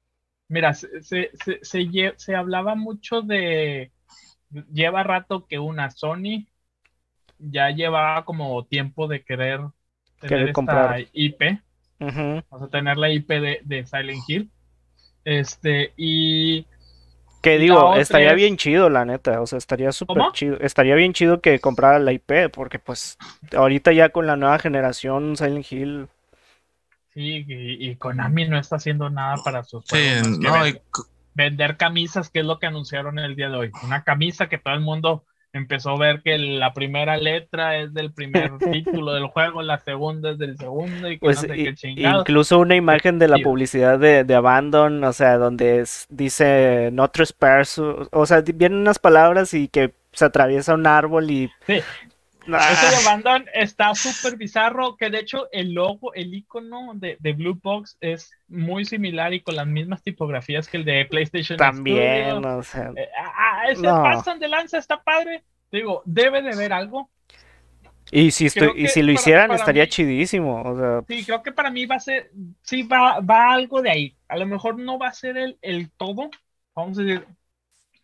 mira, se, se, se, se hablaba mucho de lleva rato que una Sony ya lleva como tiempo de querer tener esta IP. O sea, tener la IP de, Silent Hill. Este, y. Que digo, estaría bien chido, la neta. O sea, estaría súper chido. Estaría bien chido que comprara la IP, porque pues ahorita ya con la nueva generación Silent Hill. Sí, y, Konami no está haciendo nada para sus sí, no, vender camisas, que es lo que anunciaron el día de hoy. Una camisa que todo el mundo empezó a ver que la primera letra es del primer título del juego, la segunda es del segundo y que pues, no sé qué Incluso una imagen de la publicidad de, de Abandon, o sea, donde dice no trespass, o sea, vienen unas palabras y que se atraviesa un árbol y sí. Este de Abandon está súper bizarro, que de hecho el logo, el icono de, de, Blue Box es muy similar y con las mismas tipografías que el de PlayStation. También, o sea. Eh, ah, ah, ese pasan de lanza, está padre. Digo, debe de haber algo. Y si, y si lo hicieran estaría chidísimo. O sea... Sí, creo que para mí va a ser, sí, va, va algo de ahí. A lo mejor no va a ser el, el todo, vamos a decir,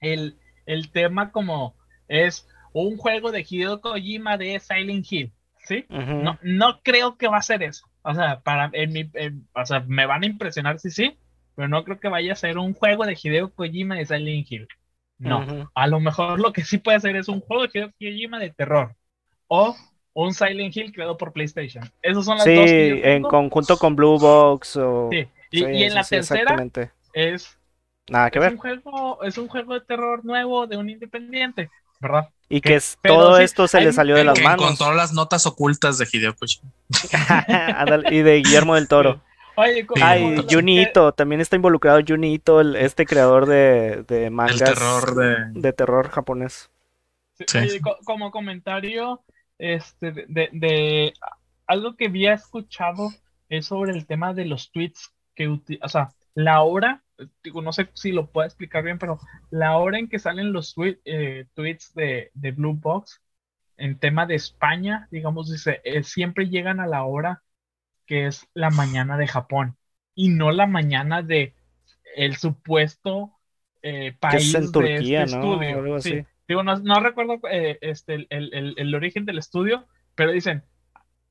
el, el tema como es un juego de Hideo Kojima de Silent Hill, ¿sí? no, no creo que va a ser eso. O sea, para, en mi, o sea, me van a impresionar si sí, pero no creo que vaya a ser un juego de Hideo Kojima de Silent Hill. No, a lo mejor lo que sí puede ser es un juego de Hideo Kojima de terror o un Silent Hill creado por PlayStation. Esos son las dos. Sí, en conjunto con Blue Box o... Sí, y, en la tercera es... Nada que ver. Un juego, es un juego de terror nuevo de un independiente, ¿verdad? Y que todo esto se le salió de las que manos. Encontró las notas ocultas de Hideo y de Guillermo del Toro. Oye, Ay, Junito, también está involucrado Junito, este creador de, de mangas terror de... terror japonés. como comentario, este, de, de, algo que había escuchado es sobre el tema de los tweets que, o sea, la hora digo, no sé si lo puedo explicar bien, pero la hora en que salen los eh, tweets de, Blue Box en tema de España, digamos, dice, eh, siempre llegan a la hora que es la mañana de Japón y no la mañana de el supuesto eh, país en Turquía, de este ¿no? estudio. Digo, no, recuerdo este, el, origen del estudio, pero dicen,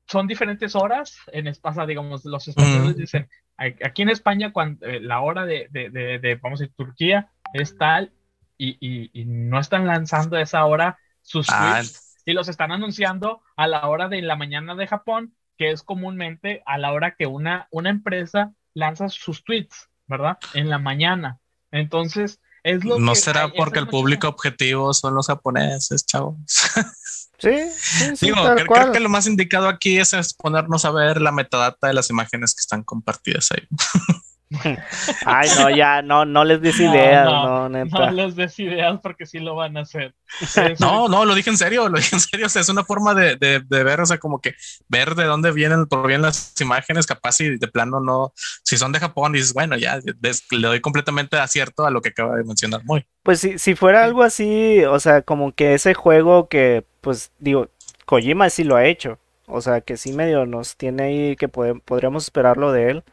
son diferentes horas en España, digamos, los españoles dicen, Aquí en España, cuando eh, la hora de, de, vamos a decir, Turquía es tal y, no están lanzando a esa hora sus ah. tweets y los están anunciando a la hora de la mañana de Japón, que es comúnmente a la hora que una, una empresa lanza sus tweets, ¿verdad? En la mañana. Entonces, es lo no será porque el público objetivo son los japoneses, chavos. Sí, sí, creo, que lo más indicado aquí es, ponernos a ver la metadata de las imágenes que están compartidas ahí. Ay, no, ya, no, no les des ideas, no, no, les des ideas porque sí lo van a hacer. no, no, lo dije en serio, lo dije en serio, o sea, es una forma de, de, ver, o sea, como que ver de dónde vienen, provienen las imágenes, capaz y de plano no, si son de Japón, dices, bueno, ya le doy completamente acierto a lo que acaba de mencionar muy. Pues si, si fuera algo así, o sea, como que ese juego que, pues digo, Kojima sí lo ha hecho, o sea, que sí medio nos tiene ahí que podríamos esperarlo de él.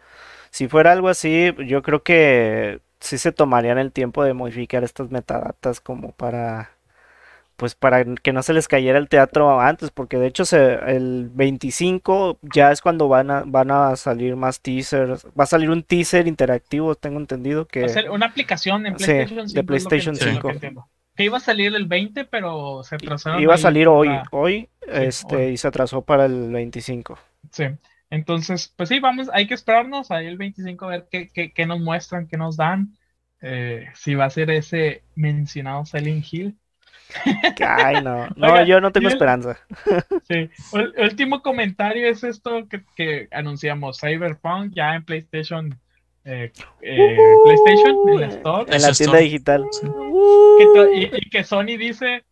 Si fuera algo así, yo creo que sí se tomarían el tiempo de modificar estas metadatas como para pues para que no se les cayera el teatro antes, porque de hecho se, el 25 ya es cuando van a, van a salir más teasers, va a salir un teaser interactivo, tengo entendido que... Va una aplicación en PlayStation 5. de PlayStation 5. Que, iba a salir el 20, pero se atrasó. Iba a salir hoy, hoy, este, y se atrasó para el 25. Sí. Entonces, pues sí, vamos, hay que esperarnos ahí el 25 a ver qué, qué, nos muestran, qué nos dan. Eh, si va a ser ese mencionado Silent Hill. Ay, no, no, yo no tengo esperanza. Sí, el último comentario es esto que, anunciamos, Cyberpunk ya en PlayStation, eh, eh, PlayStation, en la Store. En la tienda digital. y, que Sony dice,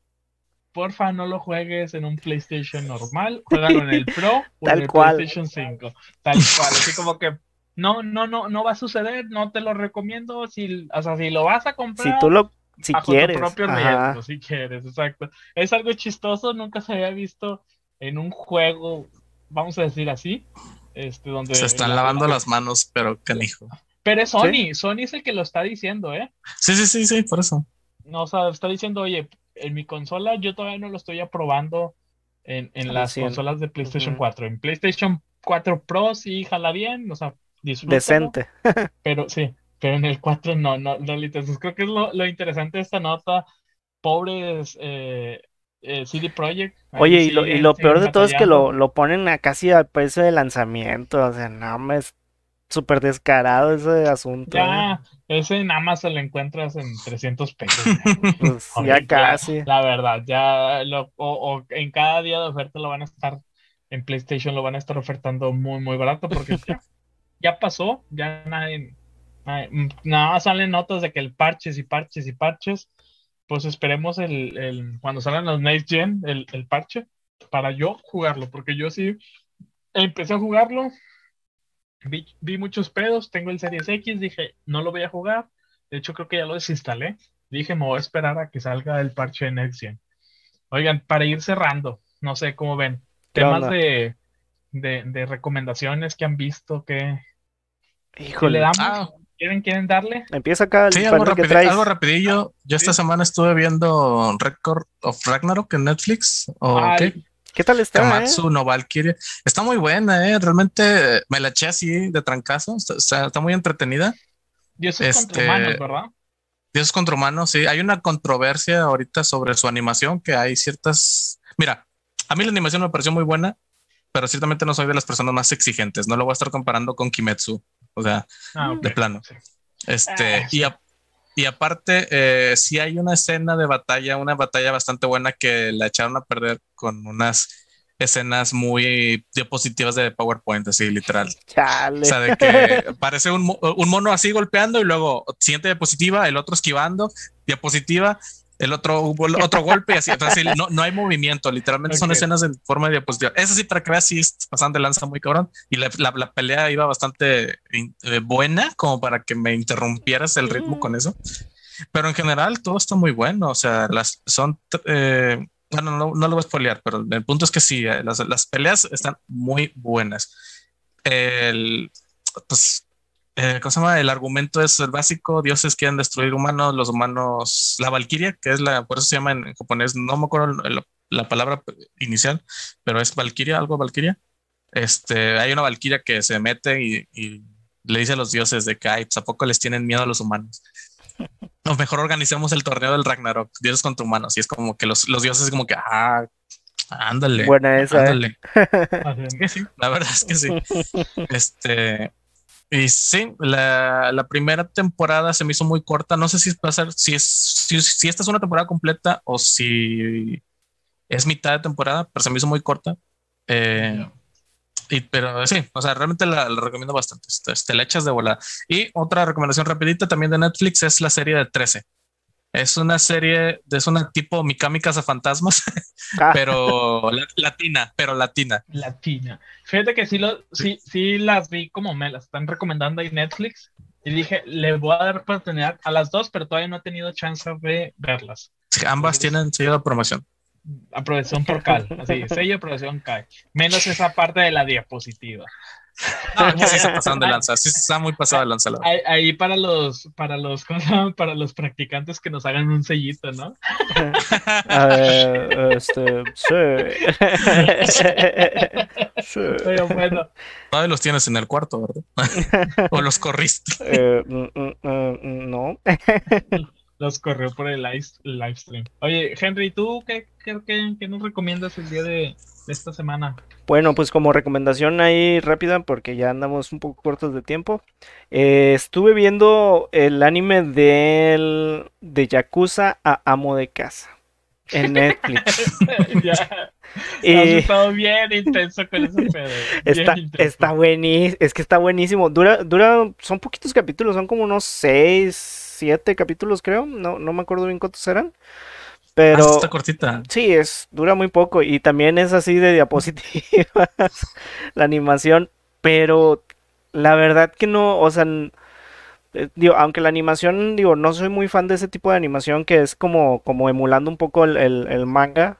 porfa, no lo juegues en un PlayStation normal, juégalo en el Pro o en el PlayStation 5. Tal cual, así como que no, no, no, no va a suceder, no te lo recomiendo. Si, o sea, si lo vas a comprar, si tú lo si quieres, tu propio riesgo, si quieres, exacto. Es algo chistoso, nunca se había visto en un juego, vamos a decir así, este, donde se están lavando las manos, pero canijo. Pero es Sony, Sony es el que lo está diciendo, ¿eh? Sí, sí, sí, sí, por eso. No, o sea, está diciendo, oye, en mi consola yo todavía no lo estoy aprobando en, en las consolas de PlayStation 4. En PlayStation 4 Pro sí jala bien, o sea, Decente. pero sí, pero en el 4 no, no, no, entonces creo que es lo, lo interesante de esta nota. Pobres eh, eh, CD Projekt. Oye, y lo, y lo peor de todo es que lo, lo ponen a casi al precio de lanzamiento, o sea, no me súper descarado ese asunto. Ya, ¿eh? ese en Amazon lo encuentras en 300 pesos. pues ya casi. La verdad, ya lo, o, en cada día de oferta lo van a estar, en PlayStation lo van a estar ofertando muy, muy barato porque ya, pasó, ya nadie, nada más salen notas de que el parches y parches y parches. Pues esperemos el, el cuando salgan los Next Gen, el, el parche, para yo jugarlo, porque yo sí empecé a jugarlo, vi, muchos pedos, tengo el Series X, dije, no lo voy a jugar. De hecho, creo que ya lo desinstalé. Dije, me voy a esperar a que salga el parche de Next Gen. Oigan, para ir cerrando, no sé cómo ven. Temas de, de, recomendaciones que han visto que, Híjole. le damos. Ah. ¿Quieren, ¿Quieren darle? Empieza acá el sí, algo, algo rapidillo. Yo esta semana estuve viendo Record of Ragnarok en Netflix. ¿O qué? ¿Qué tal está? Kamatsu eh? no Valkyrie. Está muy buena, ¿eh? Realmente me la eché así de trancazo. Está, está, muy entretenida. Dioses este, contra humanos, ¿verdad? Dioses contra humanos, sí. Hay una controversia ahorita sobre su animación, que hay ciertas... Mira, a mí la animación me pareció muy buena, pero ciertamente no soy de las personas más exigentes. No lo voy a estar comparando con Kimetsu. O sea, ah, de plano. Este, ah, y, y aparte, eh, si hay una escena de batalla, una batalla bastante buena que la echaron a perder con unas escenas muy diapositivas de PowerPoint, así literal. O sea, de que parece un, un, mono así golpeando y luego siguiente diapositiva, el otro esquivando, diapositiva el otro, otro golpe y así, no, no, hay movimiento, literalmente son escenas en forma de diapositiva. Eso sí, para que veas, sí, pasan de lanza muy cabrón. Y la, la, pelea iba bastante eh, buena, como para que me interrumpieras el ritmo con eso. Pero en general, todo está muy bueno. O sea, las son. Eh, bueno, no, no, lo voy a spoilear, pero el punto es que sí, eh, las, las peleas están muy buenas. El, pues eh, ¿cómo se llama? El argumento es el básico, dioses quieren destruir humanos, los humanos, la valquiria, que es la, por eso se llama en, japonés, no me acuerdo la palabra inicial, pero es valquiria, algo valquiria. Este, hay una valquiria que se mete y, le dice a los dioses de que, pues, ¿a poco les tienen miedo a los humanos? O mejor organizamos el torneo del Ragnarok, dioses contra humanos, y es como que los, los dioses como que, ah, ándale. Buena esa. ¿eh? Ándale. la verdad es que sí. Este, y sí, la, la, primera temporada se me hizo muy corta. No sé si va a ser, si, es, si, esta es una temporada completa o si es mitad de temporada, pero se me hizo muy corta. Eh, Y, pero sí, o sea, realmente la, recomiendo bastante. Te, este, la echas de volada. Y otra recomendación rapidita también de Netflix es la serie de 13. Es una serie, es una tipo Mikami a Fantasmas, ah. pero latina, pero latina. Latina. Fíjate que sí, lo, sí, sí las vi como me las están recomendando ahí Netflix. Y dije, le voy a dar oportunidad a las dos, pero todavía no he tenido chance de verlas. ambas tienen sello de promoción. Aprobación por CAL, así, sello de aprobación CAL. Menos esa parte de la diapositiva. No, sí se pasaron de lanza, sí está muy pasado de lanza. Ahí, para los, para los, para los practicantes que nos hagan un sellito, ¿no? A ver, este, sí. sí. Pero bueno. Todavía los tienes en el cuarto, ¿verdad? ¿O los corriste? Eh, mm, mm, mm, no. Los corrió por el live, stream. Oye, Henry, ¿tú qué, qué, qué nos recomiendas el día de, esta semana? Bueno, pues como recomendación ahí rápida, porque ya andamos un poco cortos de tiempo. Eh, estuve viendo el anime del, de Yakuza a Amo de Casa en Netflix. ya. Estado bien intenso con ese pedo. Está, está buenísimo. Es que está buenísimo. Dura, dura, son poquitos capítulos, son como unos seis, siete capítulos, creo. No, no me acuerdo bien cuántos eran. Pero. Ah, está cortita. Sí, es, dura muy poco. Y también es así de diapositivas la animación. Pero la verdad que no, o sea, eh, digo, aunque la animación, digo, no soy muy fan de ese tipo de animación que es como, como emulando un poco el, manga.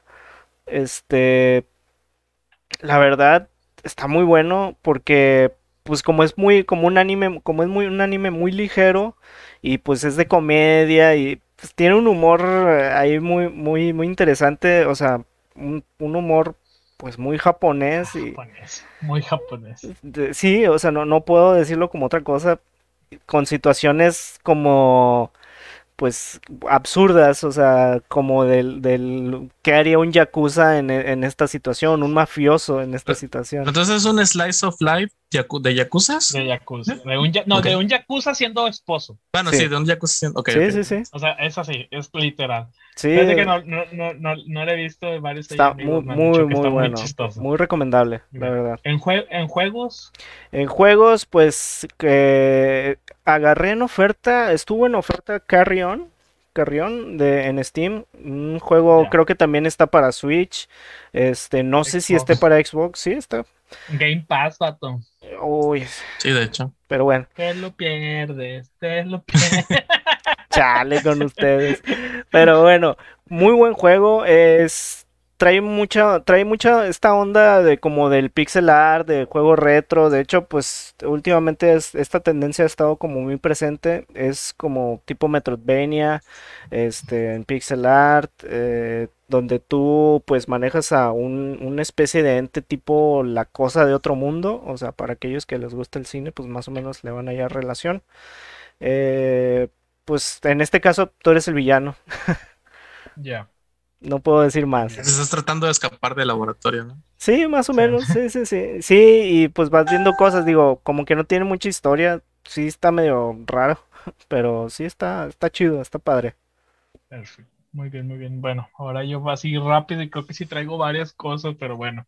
Este. La verdad, está muy bueno porque pues como es muy como un anime como es muy un anime muy ligero y pues es de comedia y pues, tiene un humor eh, ahí muy, muy, muy interesante, o sea, un, humor pues muy japonés y muy japonés. sí, o sea, no, no puedo decirlo como otra cosa, con situaciones como pues absurdas, o sea, como del, del ¿qué haría un yakuza en, en esta situación? Un mafioso en esta situación. Entonces es un slice of life de yakuzas. De yakuza. De un, no, de un yakuza siendo esposo. Bueno, sí, de un yakuza siendo. Okay, sí, sí, sí. O sea, es así, es literal. Sí. Fíjate que no, no, no, no, no le he visto varios Está muy, muy, muy bueno. Muy, recomendable, la verdad. ¿En, ¿En juegos? En juegos, pues que agarré en oferta, estuvo en oferta Carry On. Carrión de en Steam, un juego creo que también está para Switch. Este, no sé si esté para Xbox, sí está. Game Pass, vato. Uy. Sí, de hecho. Pero bueno. Te lo pierdes, te lo pierdes. Chale con ustedes. Pero bueno, muy buen juego. Es trae mucha, trae mucha esta onda de como del pixel art, de juego retro. De hecho, pues últimamente esta tendencia ha estado como muy presente. Es como tipo Metroidvania, este, en pixel art, eh, donde tú pues manejas a un, una especie de ente tipo la cosa de otro mundo. O sea, para aquellos que les gusta el cine, pues más o menos le van a hallar relación. Eh, pues en este caso tú eres el villano. Ya. No puedo decir más. Estás tratando de escapar del laboratorio, ¿no? Sí, más o menos, sí, sí, sí. Sí, y pues vas viendo cosas, digo, como que no tiene mucha historia, sí está medio raro, pero sí está, está chido, está padre. Perfecto. Muy bien, muy bien. Bueno, ahora yo voy así rápido y creo que sí traigo varias cosas, pero bueno.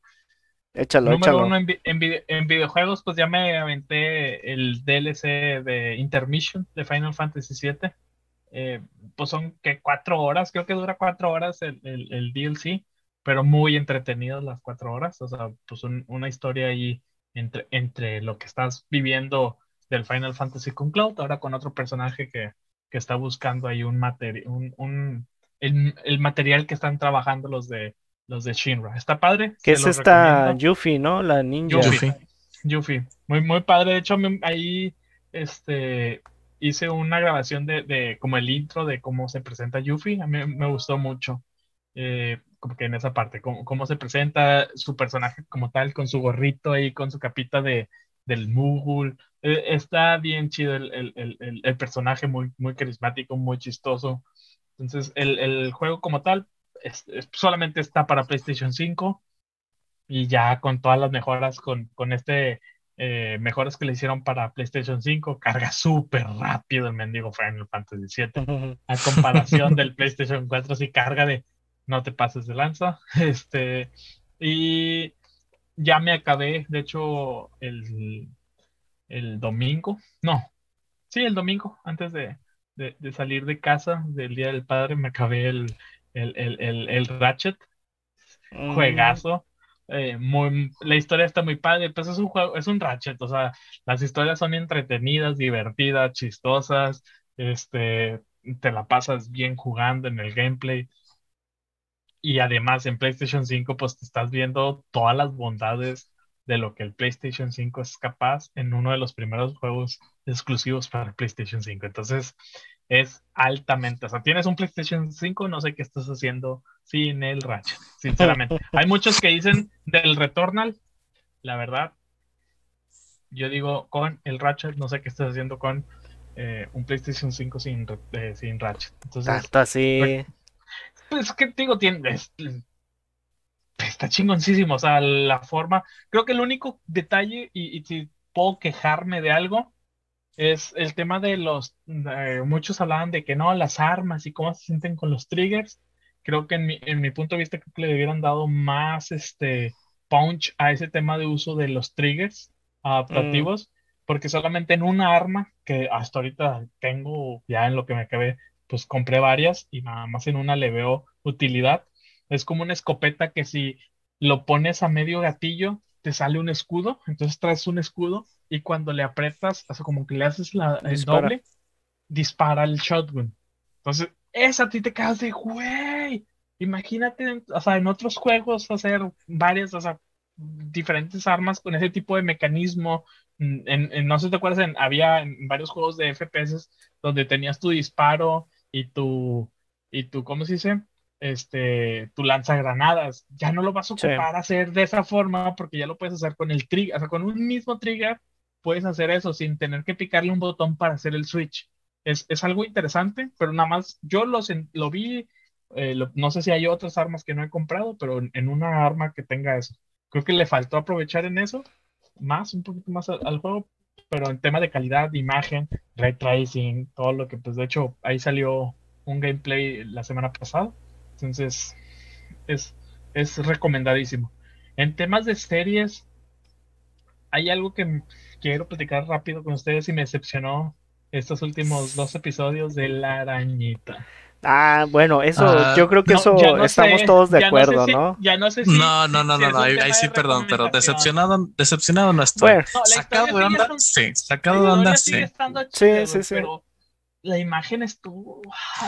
Échalo, Número uno, en, videojuegos, pues ya me aventé el DLC de Intermission de Final Fantasy VII. Eh, pues son que cuatro horas, creo que dura cuatro horas el, el, DLC, pero muy entretenidas las cuatro horas, o sea, pues una historia ahí entre, entre lo que estás viviendo del Final Fantasy con Cloud, ahora con otro personaje que, que está buscando ahí un material, un, el, el, material que están trabajando los de los de Shinra. ¿Está padre? Que es esta Yuffie, ¿no? La ninja. Yuffie. Yuffie. Muy, muy padre. De hecho, ahí este hice una grabación de, de, como el intro de cómo se presenta Yuffie. A mí me gustó mucho. Eh, como que en esa parte, cómo, cómo, se presenta su personaje como tal, con su gorrito ahí, con su capita de, del Moogle. Eh, está bien chido el, el, el, el, personaje, muy, muy carismático, muy chistoso. Entonces, el, juego como tal solamente está para PlayStation 5 y ya con todas las mejoras, con, con este eh, mejoras que le hicieron para PlayStation 5, carga súper rápido el mendigo Final Fantasy VII. A comparación del PlayStation 4, sí carga de no te pases de lanza. Este, y ya me acabé, de hecho, el, el domingo, no, sí, el domingo, antes de, salir de casa del Día del Padre, me acabé el, el, Ratchet, mm. juegazo. Eh, muy, la historia está muy padre, pues es un juego, es un Ratchet, o sea, las historias son entretenidas, divertidas, chistosas, este, te la pasas bien jugando en el gameplay. Y además en PlayStation 5, pues te estás viendo todas las bondades de lo que el PlayStation 5 es capaz en uno de los primeros juegos exclusivos para PlayStation 5. Entonces, es altamente. O sea, tienes un PlayStation 5, no sé qué estás haciendo sin el Ratchet, sinceramente. Hay muchos que dicen del Returnal, la verdad. Yo digo con el Ratchet, no sé qué estás haciendo con eh, un PlayStation 5 sin, eh, sin Ratchet. Entonces, Hasta así. Pues, pues, ¿qué digo? Tiene, está chingoncísimo. O sea, la forma. Creo que el único detalle, y, si puedo quejarme de algo, es el tema de los. muchos hablaban de que no, las armas y cómo se sienten con los triggers. Creo que en mi, en mi punto de vista, creo que le debieran dado más este punch a ese tema de uso de los triggers adaptativos. Mm. Porque solamente en una arma, que hasta ahorita tengo ya en lo que me acabé, pues compré varias y nada más en una le veo utilidad es como una escopeta que si lo pones a medio gatillo, te sale un escudo, entonces traes un escudo y cuando le aprietas, o sea, como que le haces la, el doble, dispara el shotgun. Entonces, esa a ti te quedas de, güey, imagínate, o sea, en otros juegos hacer varias, o sea, diferentes armas con ese tipo de mecanismo. En, no sé si te acuerdas, había en varios juegos de FPS donde tenías tu disparo y tu, y tu, ¿cómo se dice? Este, tu lanzagranadas. Ya no lo vas a ocupar hacer de esa forma porque ya lo puedes hacer con el trigger, o sea, con un mismo trigger puedes hacer eso sin tener que picarle un botón para hacer el switch. Es, algo interesante, pero nada más yo lo, lo vi, eh, no sé si hay otras armas que no he comprado, pero en, una arma que tenga eso. Creo que le faltó aprovechar en eso, más, un poquito más al, al juego, pero en tema de calidad, de imagen, ray tracing, todo lo que, pues de hecho, ahí salió un gameplay la semana pasada entonces, es, es recomendadísimo. En temas de series, hay algo que quiero platicar rápido con ustedes y me decepcionó estos últimos dos episodios de La Arañita. Ah, bueno, eso, ah, yo creo que eso estamos todos de acuerdo, no, Ya no sé si. No, no, no, no, ahí, sí, perdón, pero decepcionado, decepcionado no estoy. Bueno, sacado de onda, sí, sacado de onda, sí. Sí, sí, sí la imagen estuvo.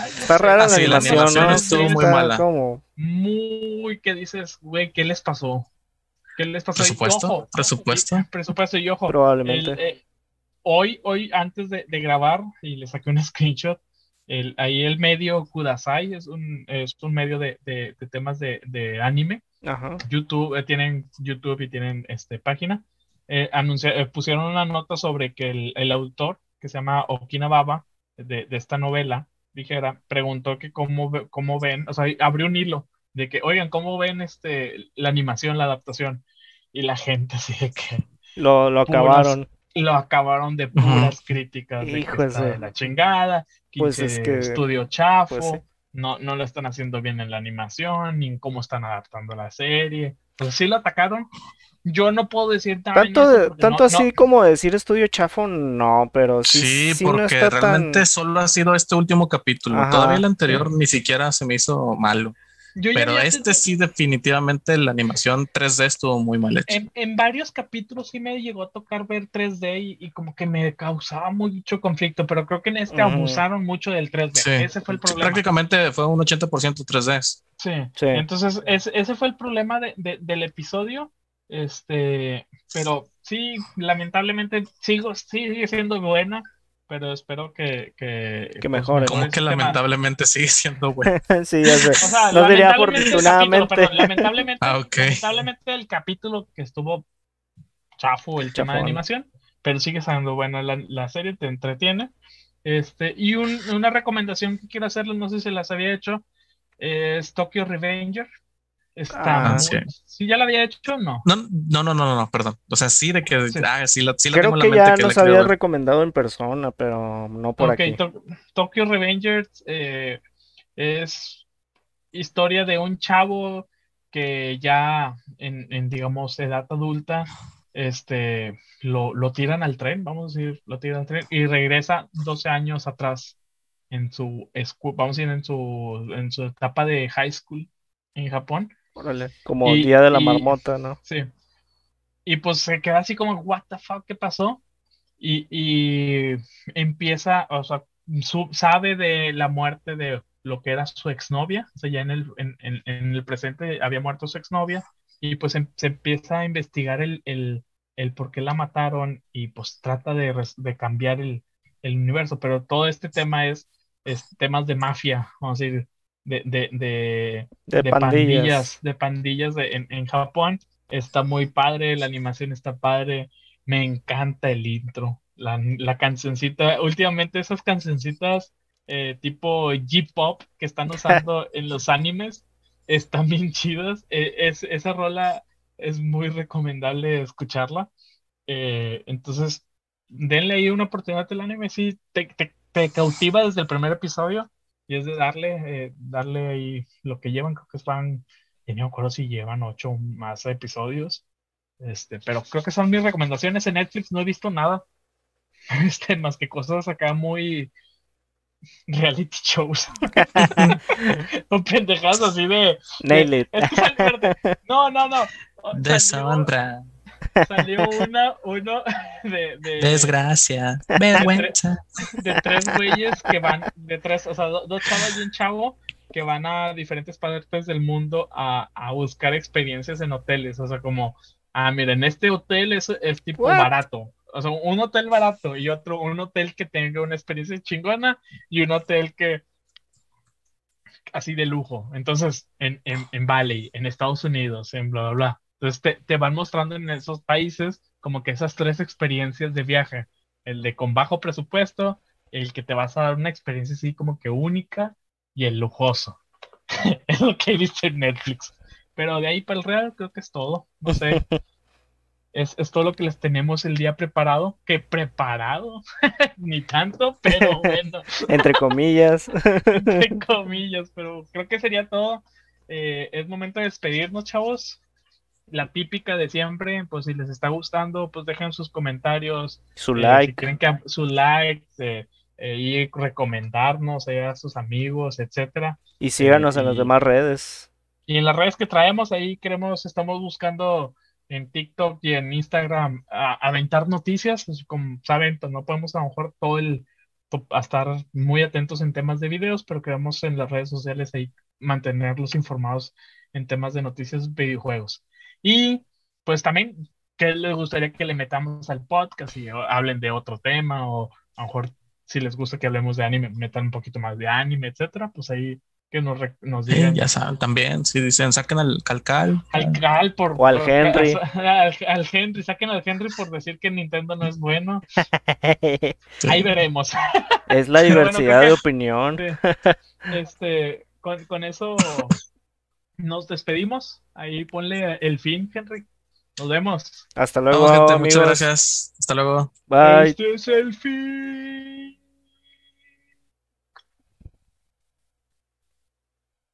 Está rara la, animación, ¿no? estuvo muy mala. Muy que dices, güey, ¿qué les pasó? ¿Qué les pasó? ¿Presupuesto? ¿Presupuesto? presupuesto y ojo. Probablemente. Eh, hoy, hoy, antes de, grabar, y le saqué un screenshot, el, ahí el medio Kudasai es un, es un medio de, de, temas de, de anime. Ajá. YouTube, eh, tienen YouTube y tienen este, página. Eh, pusieron una nota sobre que el, el autor, que se llama Okina Baba, de, esta novela, dijera, preguntó que cómo, cómo ven, o sea, abrió un hilo de que, oigan, ¿cómo ven este, la animación, la adaptación? Y la gente así de que... Lo, lo acabaron. Lo acabaron de puras críticas de, de la chingada, pues es que estudio chafo, pues no, no lo están haciendo bien en la animación, ni en cómo están adaptando la serie. Pues sí lo atacaron yo no puedo decir tanto, tanto así como decir estudio chafo, no, pero sí. Sí, porque realmente solo ha sido este último capítulo. Todavía el anterior ni siquiera se me hizo malo. pero este sí, definitivamente la animación 3D estuvo muy mal hecha. En, varios capítulos sí me llegó a tocar ver 3D y, como que me causaba mucho conflicto, pero creo que en este abusaron mucho del 3D. Ese fue el problema. prácticamente fue un 80% 3D. Sí. sí. Entonces, ese fue el problema del episodio este, pero sí, lamentablemente sigo, sigue siendo buena, pero espero que, que, que pues, mejore. Como que lamentablemente sigue siendo buena. sí, ya sé. O sea, no diría afortunadamente. lamentablemente, ah, lamentablemente el capítulo que estuvo chafo, el tema de animación, pero sigue siendo buena la, la serie, te entretiene. Este, y un, una recomendación que quiero hacerles, no sé si las había hecho, es Tokyo Revenger. Está ah, sí. ya la había hecho no? No, no, no, no, no, perdón. O sea, sí de que sí, ah, sí la, sí Creo tengo que en la mente ya nos había recomendado en persona, pero no por aquí. Tokyo Revengers eh, es historia de un chavo que ya en, en digamos, edad adulta, este, lo, lo, tiran al tren, vamos a decir, lo tiran al tren y regresa 12 años atrás en su, vamos a decir, en su, en su etapa de high school en Japón. Órale, como Día de la Marmota, ¿no? Sí. Y pues se queda así como, what the fuck, ¿qué pasó? Y, y empieza, o sea, sabe de la muerte de lo que era su exnovia, o sea, ya en el, en, en, el presente había muerto su exnovia, y pues em, se empieza a investigar el, el, el, por qué la mataron y pues trata de, de cambiar el, el, universo, pero todo este tema es, es temas de mafia, vamos a decir, de, de, de, de pandillas. de pandillas en, en Japón. Está muy padre, la animación está padre, me encanta el intro, la, la cancioncita, últimamente esas cancioncitas eh, tipo J-pop que están usando en los animes están bien chidas. E, es, esa rola es muy recomendable escucharla. Eh, entonces, denle ahí una oportunidad al anime. Sí, te, te, cautiva desde el primer episodio y es de darle, eh, darle ahí lo que llevan. Creo que están, no me acuerdo si llevan ocho más episodios. Este, pero creo que son mis recomendaciones en Netflix. No he visto nada. Este, más que cosas acá muy, reality shows. o pendejadas así de. Nail it. no, no, no. Deshonra. Salió una, uno de, de Desgracia. Vergüenza. De, tres güeyes que van, de tres, o sea, dos chavas y un chavo que van a diferentes partes del mundo a, a buscar experiencias en hoteles. O sea, como, ah, miren, este hotel es, es tipo barato o sea, un hotel barato y otro, un hotel que tenga una experiencia chingona y un hotel que así de lujo. Entonces, en, en, en Bali, en Estados Unidos, en bla, bla, bla. Entonces te, te, van mostrando en esos países como que esas tres experiencias de viaje. El de con bajo presupuesto, el que te vas a dar una experiencia así como que única y el lujoso. es lo que he visto en Netflix. Pero de ahí para el real creo que es todo. No sé. Es, todo lo que les tenemos el día preparado. Que preparado, ni tanto, pero bueno. Entre comillas. Entre comillas, pero creo que sería todo. Eh, es momento de despedirnos, chavos. La típica de siempre, pues si les está gustando, pues dejen sus comentarios. Su like. Si quieren que su like, eh, y recomendarnos a sus amigos, etcétera. Y síganos en las demás redes. Y en las redes que traemos, ahí queremos, estamos buscando en TikTok y en Instagram a, aventar noticias. como saben, pues no podemos a lo mejor todo el a estar muy atentos en temas de videos, pero queremos en las redes sociales ahí mantenerlos informados en temas de noticias videojuegos. Y pues también, ¿qué les gustaría que le metamos al podcast y hablen de otro tema? O a lo mejor si les gusta que hablemos de anime, metan un poquito más de anime, etcétera, pues ahí que nos, nos digan. ya saben, también, si dicen, saquen al Calcal. Al Cal por... O al Henry. Al, Henry, saquen al Henry por decir que Nintendo no es bueno. Ahí veremos. Es la diversidad de opinión. Este, con, con eso nos despedimos. Ahí ponle el fin, Henry. Nos vemos. Hasta luego. muchas gracias. Hasta luego. Bye. Este es el fin.